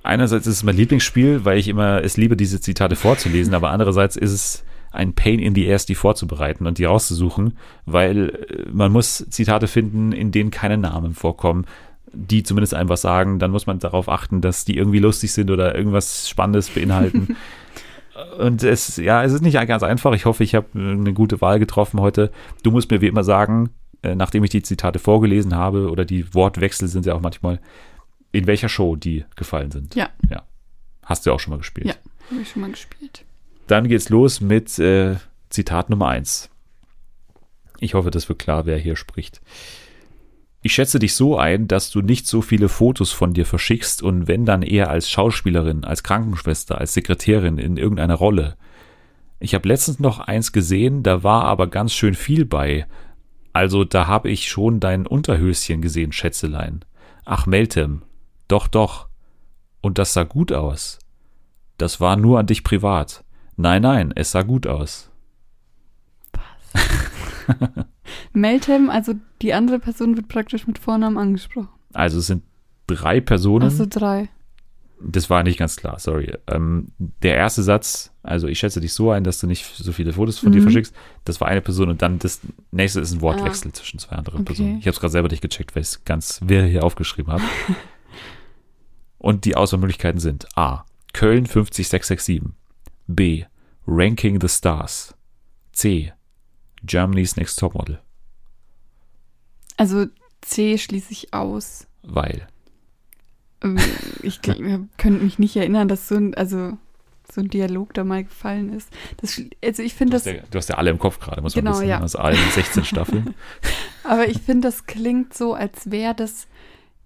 Speaker 1: einerseits ist es mein Lieblingsspiel, weil ich immer es liebe, diese Zitate vorzulesen, aber andererseits ist es ein Pain in the ass, die vorzubereiten und die rauszusuchen, weil äh, man muss Zitate finden, in denen keine Namen vorkommen, die zumindest einem was sagen. Dann muss man darauf achten, dass die irgendwie lustig sind oder irgendwas Spannendes beinhalten. (laughs) Und es, ja, es ist nicht ganz einfach. Ich hoffe, ich habe eine gute Wahl getroffen heute. Du musst mir wie immer sagen, äh, nachdem ich die Zitate vorgelesen habe, oder die Wortwechsel sind ja auch manchmal, in welcher Show die gefallen sind.
Speaker 2: Ja.
Speaker 1: Ja. Hast du auch schon mal gespielt.
Speaker 2: Ja, habe ich schon mal gespielt.
Speaker 1: Dann geht's los mit äh, Zitat Nummer eins. Ich hoffe, das wird klar, wer hier spricht. Ich schätze dich so ein, dass du nicht so viele Fotos von dir verschickst und wenn dann eher als Schauspielerin, als Krankenschwester, als Sekretärin in irgendeiner Rolle. Ich habe letztens noch eins gesehen, da war aber ganz schön viel bei. Also da habe ich schon dein Unterhöschen gesehen, Schätzelein. Ach, Meltem. Doch, doch. Und das sah gut aus. Das war nur an dich privat. Nein, nein, es sah gut aus. (laughs)
Speaker 2: Meltem, also die andere Person wird praktisch mit Vornamen angesprochen.
Speaker 1: Also es sind drei Personen.
Speaker 2: Achso, drei.
Speaker 1: Das war nicht ganz klar, sorry. Ähm, der erste Satz, also ich schätze dich so ein, dass du nicht so viele Fotos von dir
Speaker 2: Mhm.
Speaker 1: verschickst. Das war eine Person und dann das nächste ist ein Wortwechsel zwischen zwei anderen
Speaker 2: Okay.
Speaker 1: Personen. Ich habe es gerade selber nicht gecheckt, weil ich es ganz wirr hier aufgeschrieben habe. (laughs) und die Auswahlmöglichkeiten sind A. Köln 50667. B. Ranking the Stars. C. Germany's Next Topmodel.
Speaker 2: Also C schließe ich aus.
Speaker 1: Weil.
Speaker 2: Ähm, Ich könnte mich nicht erinnern, dass so ein, also so ein Dialog da mal gefallen ist. Das, also ich
Speaker 1: Du
Speaker 2: finde
Speaker 1: hast,
Speaker 2: das,
Speaker 1: ja, du hast ja alle im Kopf gerade, muss man
Speaker 2: Genau,
Speaker 1: wissen.
Speaker 2: ja.
Speaker 1: Aus allen 16 Staffeln. (laughs) (laughs)
Speaker 2: aber ich finde, das klingt so, als wäre das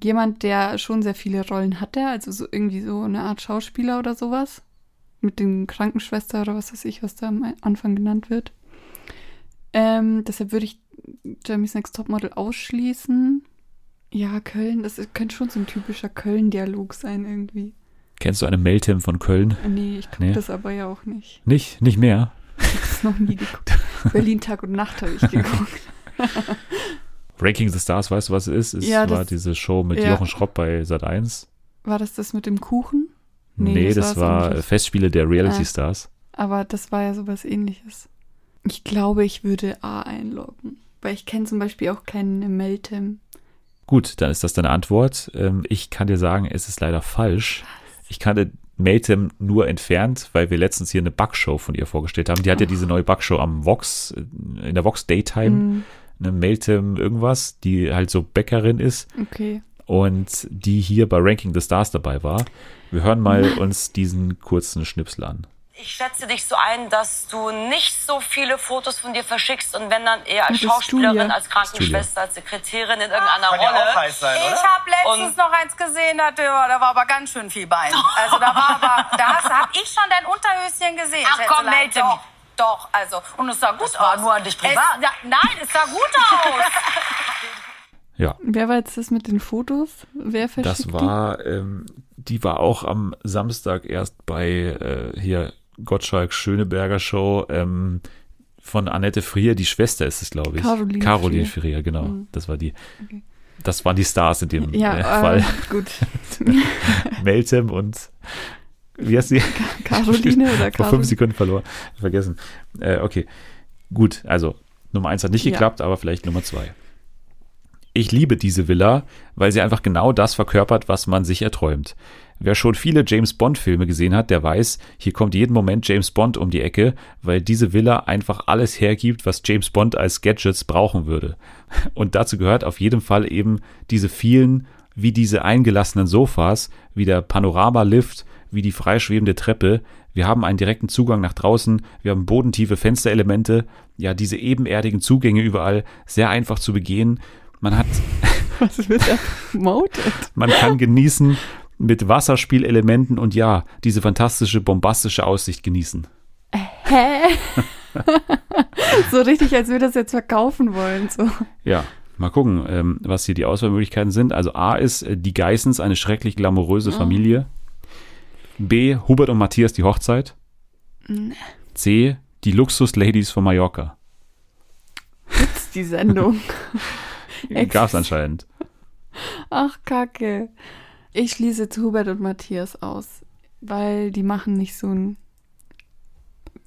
Speaker 2: jemand, der schon sehr viele Rollen hatte, also so irgendwie so eine Art Schauspieler oder sowas. Mit dem Krankenschwester oder was weiß ich, was da am Anfang genannt wird. Ähm, deshalb würde ich Jeremy's Next Topmodel ausschließen. Ja, Köln, das ist- könnte schon so ein typischer Köln-Dialog sein irgendwie.
Speaker 1: Kennst du eine Meltem von Köln?
Speaker 2: Nee, ich gucke
Speaker 1: Nee.
Speaker 2: das aber ja auch nicht.
Speaker 1: Nicht, nicht mehr.
Speaker 2: Ich habe das noch nie geguckt. (laughs) Berlin Tag und Nacht habe ich geguckt. (laughs)
Speaker 1: Ranking the Stars, weißt du, was es ist? Es
Speaker 2: Ja,
Speaker 1: war
Speaker 2: das-
Speaker 1: diese Show mit
Speaker 2: ja.
Speaker 1: Jochen Schropp bei Sat 1.
Speaker 2: War das das mit dem Kuchen?
Speaker 1: Nee,
Speaker 2: Nee, das
Speaker 1: das, war
Speaker 2: nicht.
Speaker 1: Festspiele der Reality
Speaker 2: Ah.
Speaker 1: Stars.
Speaker 2: Aber das war ja sowas ähnliches. Ich glaube, ich würde A einloggen. Weil ich kenne zum Beispiel auch keinen Meltem.
Speaker 1: Gut, dann ist das deine Antwort. Ähm, ich kann dir sagen, es ist leider falsch. Ich kannte Meltem nur entfernt, weil wir letztens hier eine Backshow von ihr vorgestellt haben. Die hat ja diese neue Backshow am Vox, äh, in der Vox Daytime,
Speaker 2: Mm,
Speaker 1: eine Meltem irgendwas, die halt so Bäckerin ist
Speaker 2: okay.
Speaker 1: Und die hier bei Ranking the Stars dabei war. Wir hören mal (laughs) uns diesen kurzen Schnipsel an.
Speaker 3: Ich schätze dich so ein, dass du nicht so viele Fotos von dir verschickst und wenn dann eher als
Speaker 2: Oh.
Speaker 3: Schauspielerin, als Krankenschwester, als Sekretärin in irgendeiner
Speaker 4: Kann
Speaker 3: Rolle.
Speaker 4: auch heiß sein,
Speaker 5: Ich
Speaker 4: oder?
Speaker 5: habe letztens
Speaker 3: Und-
Speaker 5: noch eins gesehen, da, da war aber ganz schön viel Bein. Also da war aber, da hast, hab ich schon dein Unterhöschen gesehen.
Speaker 3: Ach, komm, melde
Speaker 5: Doch,
Speaker 3: mich.
Speaker 5: doch, also, und es sah gut
Speaker 3: Das war
Speaker 5: aus.
Speaker 3: nur an dich privat.
Speaker 5: Es, ja, nein, es sah gut (laughs) aus. (laughs)
Speaker 1: Ja,
Speaker 2: Wer war jetzt das mit den Fotos? Wer verschickt
Speaker 1: das war, ähm, die war auch am Samstag erst bei äh, hier Gottschalk Schöneberger Show ähm, von Annette Frier, die Schwester ist es, glaube ich.
Speaker 2: Caroline
Speaker 1: Caroline
Speaker 2: Frier.
Speaker 1: Frier, genau.
Speaker 2: Mhm.
Speaker 1: Das war die.
Speaker 2: Okay.
Speaker 1: Das waren die Stars in dem
Speaker 2: die? (laughs) Ja,
Speaker 1: äh,
Speaker 2: äh,
Speaker 1: Fall.
Speaker 2: gut. (laughs)
Speaker 1: Meltem und wie heißt sie?
Speaker 2: Caroline oder (laughs)
Speaker 1: Vor fünf
Speaker 2: Caroline?
Speaker 1: Sekunden verloren. Vergessen. Äh, okay. Gut, also Nummer eins hat nicht
Speaker 2: Ja.
Speaker 1: geklappt, aber vielleicht Nummer zwei. Ich liebe diese Villa, weil sie einfach genau das verkörpert, was man sich erträumt. Wer schon viele James Bond-Filme gesehen hat, der weiß, hier kommt jeden Moment James Bond um die Ecke, weil diese Villa einfach alles hergibt, was James Bond als Gadgets brauchen würde. (laughs) Und dazu gehört auf jeden Fall eben diese vielen, wie diese eingelassenen Sofas, wie der Panoramalift, wie die freischwebende Treppe. Wir haben einen direkten Zugang nach draußen, wir haben bodentiefe Fensterelemente, ja, diese ebenerdigen Zugänge überall, sehr einfach zu begehen. Man hat (laughs)
Speaker 2: Was wird da promoted?
Speaker 1: man kann genießen mit Wasserspielelementen und ja, diese fantastische, bombastische Aussicht genießen.
Speaker 2: Hä? so richtig, als würde das jetzt verkaufen wollen. So.
Speaker 1: Ja, mal gucken, ähm, was hier die Auswahlmöglichkeiten sind. Also A ist äh, die Geissens, eine schrecklich glamouröse Familie. B, Hubert und Matthias, die Hochzeit. C, die Luxus-Ladies von Mallorca.
Speaker 2: Gibt's die Sendung? (laughs) (laughs)
Speaker 1: Gab's anscheinend.
Speaker 2: Ach, Kacke. Ich schließe zu Hubert und Matthias aus, weil die machen nicht so ein.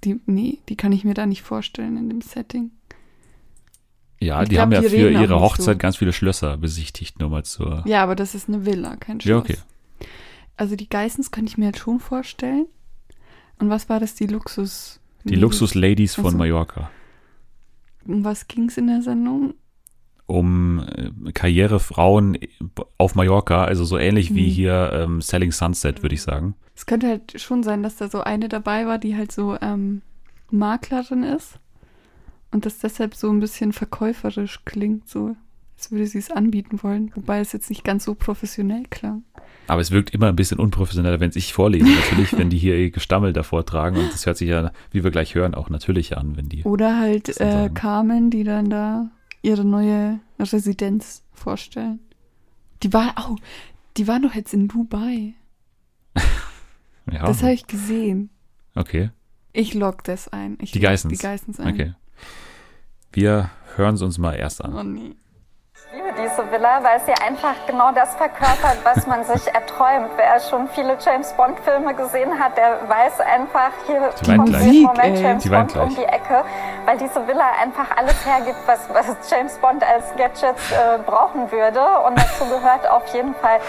Speaker 2: Die, nee, die kann ich mir da nicht vorstellen in dem Setting.
Speaker 1: Ja,
Speaker 2: Ich
Speaker 1: die
Speaker 2: glaub,
Speaker 1: haben ja
Speaker 2: die
Speaker 1: für ihre Hochzeit
Speaker 2: so.
Speaker 1: ganz viele Schlösser besichtigt, nur mal zur.
Speaker 2: Ja, aber das ist eine Villa, kein Schloss.
Speaker 1: Ja, okay.
Speaker 2: Also die Geissens könnte ich mir jetzt schon vorstellen. Und was war das, die Luxus?
Speaker 1: Die Luxus-Ladies von
Speaker 2: Ach so.
Speaker 1: Mallorca.
Speaker 2: Um was ging's in der Sendung?
Speaker 1: Um äh, Karrierefrauen auf Mallorca, also so ähnlich wie
Speaker 2: Mhm.
Speaker 1: hier ähm, Selling Sunset, würde ich sagen.
Speaker 2: Es könnte halt schon sein, dass da so eine dabei war, die halt so ähm, Maklerin ist. Und das deshalb so ein bisschen verkäuferisch klingt, so als würde sie es anbieten wollen. Wobei es jetzt nicht ganz so professionell klang.
Speaker 1: Aber es wirkt immer ein bisschen unprofessioneller, wenn ich vorlese, natürlich, wenn die hier ihr Gestammel davor tragen. Und das hört sich ja, wie wir gleich hören, auch natürlich an, wenn die.
Speaker 2: Oder halt äh? Carmen, die dann da ihre neue Residenz vorstellen. Die war, oh, die war doch jetzt in Dubai. (laughs)
Speaker 1: Ja,
Speaker 2: Das habe ich gesehen.
Speaker 1: okay,
Speaker 2: Ich log das ein. Ich
Speaker 1: Die Geissens.
Speaker 2: Die Geissens ein.
Speaker 1: okay. Wir hören es uns mal erst an.
Speaker 2: Oh nee.
Speaker 6: Diese Villa, weil sie einfach genau das verkörpert, was man sich erträumt. Wer schon viele James Bond Filme gesehen hat, der weiß einfach, hier
Speaker 1: Die
Speaker 6: kommt
Speaker 2: Musik,
Speaker 6: Moment
Speaker 2: ey.
Speaker 6: James
Speaker 1: Die
Speaker 6: Bond um die Ecke, weil diese Villa einfach alles hergibt, was, was James Bond als Gadgets äh, brauchen würde. Und dazu gehört auf jeden Fall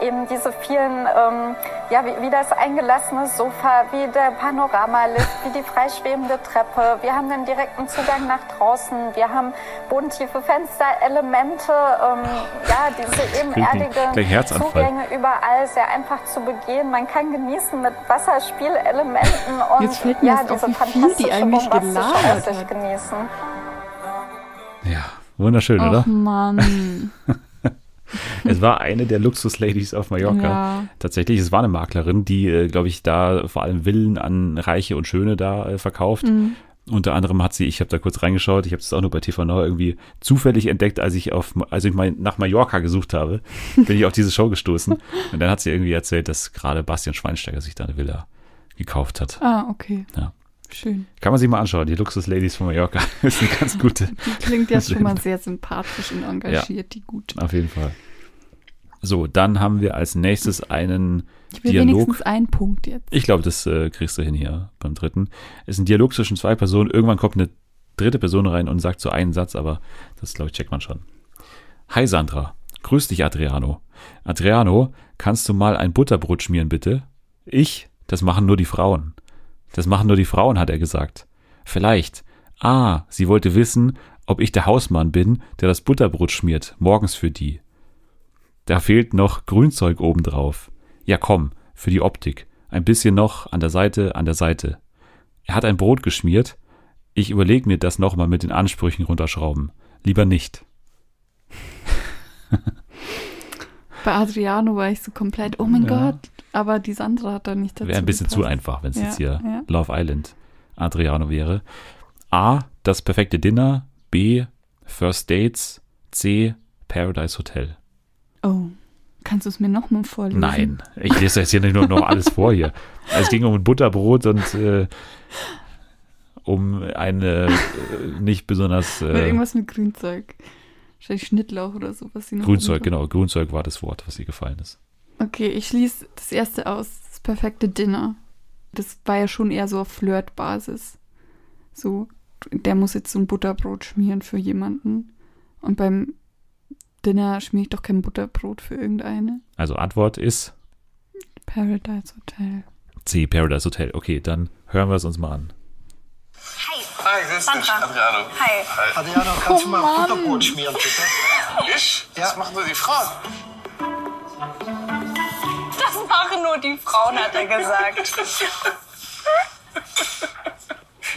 Speaker 6: eben diese vielen, ähm, ja, wie, wie das eingelassene Sofa, wie der Panoramalift, wie die freischwebende Treppe. Wir haben den direkten Zugang nach draußen. Wir haben bodentiefe Fensterelemente, ähm, ja, diese ebenerdigen. Zugänge überall sehr einfach zu begehen. Man kann genießen mit Wasserspielelementen und
Speaker 2: Jetzt fällt mir
Speaker 6: ja,
Speaker 2: auf,
Speaker 6: diese
Speaker 2: wie viel die
Speaker 6: fantastische,
Speaker 2: eigentlich
Speaker 6: bombastische genießen.
Speaker 1: Ja, wunderschön,
Speaker 2: Ach
Speaker 1: oder?
Speaker 2: Mann. (laughs)
Speaker 1: Es war eine der Luxus-Ladies auf Mallorca.
Speaker 2: Ja.
Speaker 1: Tatsächlich, es war eine Maklerin, die, äh, glaube ich, da vor allem Villen an Reiche und Schöne da äh, verkauft.
Speaker 2: Mhm.
Speaker 1: Unter anderem hat sie, ich habe da kurz reingeschaut, ich habe es auch nur bei TV Now irgendwie zufällig entdeckt, als ich auf, als ich mal nach Mallorca gesucht habe, (laughs) bin ich auf diese Show gestoßen. Und dann hat sie irgendwie erzählt, dass gerade Bastian Schweinsteiger sich da eine Villa gekauft hat.
Speaker 2: Ah, okay.
Speaker 1: Ja.
Speaker 2: Schön.
Speaker 1: Kann man sich mal anschauen, die Luxus Ladies von Mallorca. (laughs) ist eine ganz gute, (laughs)
Speaker 2: Die klingt ja schon mal sehr sympathisch und engagiert, die gut.
Speaker 1: auf jeden Fall. So, dann haben wir als nächstes einen
Speaker 2: Ich will
Speaker 1: Dialog.
Speaker 2: wenigstens einen Punkt jetzt.
Speaker 1: Ich glaube, das äh, kriegst du hin hier beim dritten. Es ist ein Dialog zwischen zwei Personen. Irgendwann kommt eine dritte Person rein und sagt so einen Satz, aber das, glaube ich, checkt man schon. Hi Sandra. Grüß dich, Adriano. Adriano, kannst du mal ein Butterbrot schmieren, bitte? Ich? Das machen nur die Frauen. Das machen nur die Frauen, hat er gesagt. Vielleicht. Ah, sie wollte wissen, ob ich der Hausmann bin, der das Butterbrot schmiert, morgens für die. Da fehlt noch Grünzeug obendrauf. Ja komm, für die Optik. Ein bisschen noch an der Seite, an der Seite. Er hat ein Brot geschmiert. Ich überlege mir das nochmal mit den Ansprüchen runterschrauben. Lieber nicht. (laughs)
Speaker 2: Bei Adriano war ich so komplett, oh mein
Speaker 1: Ja.
Speaker 2: Gott. Aber die Sandra hat da nicht dazu
Speaker 1: Wäre ein bisschen zu
Speaker 2: gepasst.
Speaker 1: einfach, wenn es
Speaker 2: Ja,
Speaker 1: jetzt hier
Speaker 2: ja.
Speaker 1: Love Island Adriano wäre. A. Das perfekte Dinner. B. First Dates. C. Paradise Hotel.
Speaker 2: Oh, kannst du es mir nochmal vorlesen?
Speaker 1: Nein, ich lese jetzt hier nicht nur noch alles vor hier. Es ging um ein Butterbrot und äh, um eine äh, nicht besonders äh,
Speaker 2: irgendwas mit Grünzeug. Wahrscheinlich Schnittlauch oder so, was sie noch
Speaker 1: Grünzeug, genau. Grünzeug war das Wort, was ihr gefallen ist.
Speaker 2: Okay, ich schließe das erste aus. Das perfekte Dinner. Das war ja schon eher so auf Flirt-Basis. So, der muss jetzt so ein Butterbrot schmieren für jemanden. Und beim Dinner schmiere ich doch kein Butterbrot für irgendeine.
Speaker 1: Also Antwort ist
Speaker 2: Paradise Hotel.
Speaker 1: C. Paradise Hotel. Okay, dann hören wir es uns mal an.
Speaker 4: Hi, grüß dich, Adriano.
Speaker 5: Hi.
Speaker 4: Adriano, kannst du mal Butterbrot schmieren, bitte?
Speaker 7: Ich? Das machen nur die Frauen.
Speaker 5: Das machen nur die Frauen, hat er gesagt.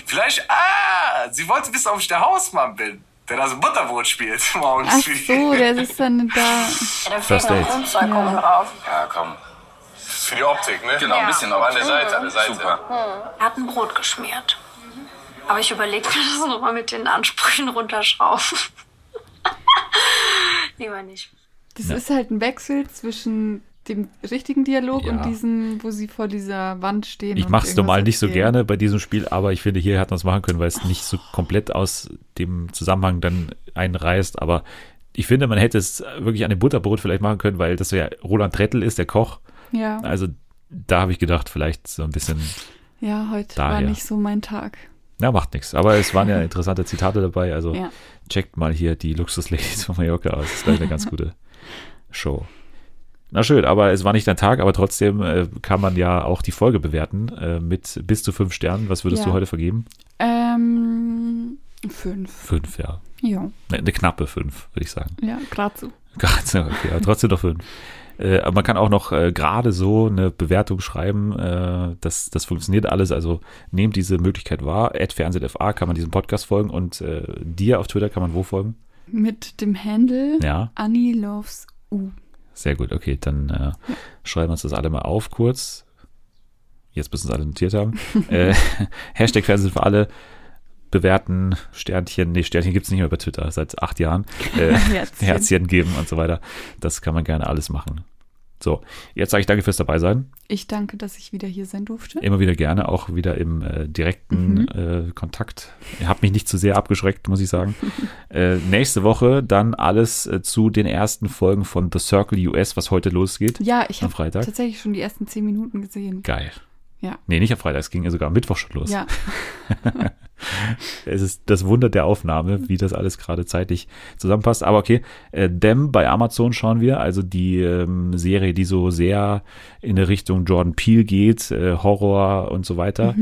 Speaker 7: Vielleicht, ah, sie wollte wissen, ob ich der Hausmann bin, der das Butterbrot spielt (laughs) morgens.
Speaker 2: Ach
Speaker 7: für-
Speaker 2: so, der ist dann da.
Speaker 5: Ja, da fehlt noch. Grünzeug
Speaker 2: Ja.
Speaker 5: oben drauf.
Speaker 7: Ja, komm. Für die Optik, ne?
Speaker 8: Genau, ein bisschen
Speaker 7: Aber an der
Speaker 8: Optik.
Speaker 7: Seite, an der Seite.
Speaker 8: Super.
Speaker 9: Er hat ein Brot geschmiert. Aber ich überlege mir das nochmal mit den Ansprüchen runterschrauben. (laughs) Lieber nicht.
Speaker 2: Das
Speaker 1: Ja.
Speaker 2: ist halt ein Wechsel zwischen dem richtigen Dialog
Speaker 1: Ja.
Speaker 2: und diesem, wo sie vor dieser Wand stehen.
Speaker 1: Ich mache es normal nicht so gerne bei diesem Spiel, aber ich finde, hier hat man es machen können, weil es nicht so komplett aus dem Zusammenhang dann einreißt. Aber ich finde, man hätte es wirklich an dem Butterbrot vielleicht machen können, weil das ja Roland Trettel ist, der Koch.
Speaker 2: Ja,
Speaker 1: Also da habe ich gedacht, vielleicht so ein bisschen,
Speaker 2: ja heute war
Speaker 1: Daher.
Speaker 2: nicht so mein Tag.
Speaker 1: na, macht nichts. Aber es waren ja (laughs) interessante Zitate dabei. Also
Speaker 2: Ja.
Speaker 1: checkt mal hier die Luxusladies von Mallorca aus. Das ist gleich eine ganz gute (laughs) Show. Na schön, aber es war nicht dein Tag, aber trotzdem äh, kann man ja auch die Folge bewerten äh, mit bis zu fünf Sternen. Was würdest
Speaker 2: Ja.
Speaker 1: du heute vergeben?
Speaker 2: Ähm, fünf.
Speaker 1: Fünf, ja.
Speaker 2: Ja,
Speaker 1: Ne, Eine knappe fünf, würde ich sagen.
Speaker 2: ja, gerade so.
Speaker 1: Gerade so, okay, aber trotzdem noch fünf. Äh, aber man kann auch noch äh, gerade so eine Bewertung schreiben. Äh, das, das funktioniert alles. Also nehmt diese Möglichkeit wahr. At FernsehtFA kann man diesem Podcast folgen und äh, dir auf Twitter kann man wo folgen?
Speaker 2: Mit dem Handle
Speaker 1: Ja,
Speaker 2: Annie Loves U.
Speaker 1: sehr gut. Okay, dann äh, schreiben wir uns das alle mal auf kurz. Jetzt müssen es alle notiert haben. (laughs) äh, (laughs) Hashtag Fernsehen für alle. Bewerten, Sternchen, nee, Sternchen gibt's nicht mehr bei Twitter seit acht Jahren. (laughs) Äh,
Speaker 2: Herzchen.
Speaker 1: Herzchen geben und so weiter. Das kann man gerne alles machen. So, jetzt sage ich danke fürs dabei sein.
Speaker 2: Ich danke, dass ich wieder hier sein durfte.
Speaker 1: Immer wieder gerne, auch wieder im äh, direkten äh, Kontakt. Ihr habt mich nicht zu sehr abgeschreckt, muss ich sagen. (laughs) äh, nächste Woche dann alles äh, zu den ersten Folgen von The Circle US, was heute losgeht.
Speaker 2: Ja, ich habe tatsächlich schon die ersten zehn Minuten gesehen.
Speaker 1: Geil.
Speaker 2: Ja.
Speaker 1: Nee, nicht am Freitag, es ging ja sogar am Mittwoch schon los.
Speaker 2: Ja, (laughs) (laughs) (laughs)
Speaker 1: Es ist das Wunder der Aufnahme, wie das alles gerade zeitlich zusammenpasst. Aber okay, äh, Dem bei Amazon schauen wir, also die ähm, Serie, die so sehr in der Richtung Jordan Peele geht, äh, Horror und so weiter.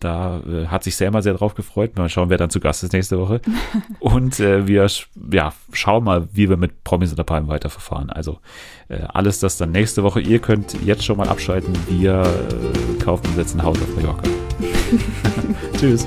Speaker 1: Da äh, hat sich Selma sehr drauf gefreut. Mal schauen, wer dann zu Gast ist nächste Woche. (laughs) und äh, wir sch- ja, schauen mal, wie wir mit Promis unter Palmen weiterverfahren. Also äh, alles das dann nächste Woche. Ihr könnt jetzt schon mal abschalten. Wir äh, kaufen und setzen ein Haus auf Mallorca. (laughs) Tschüss.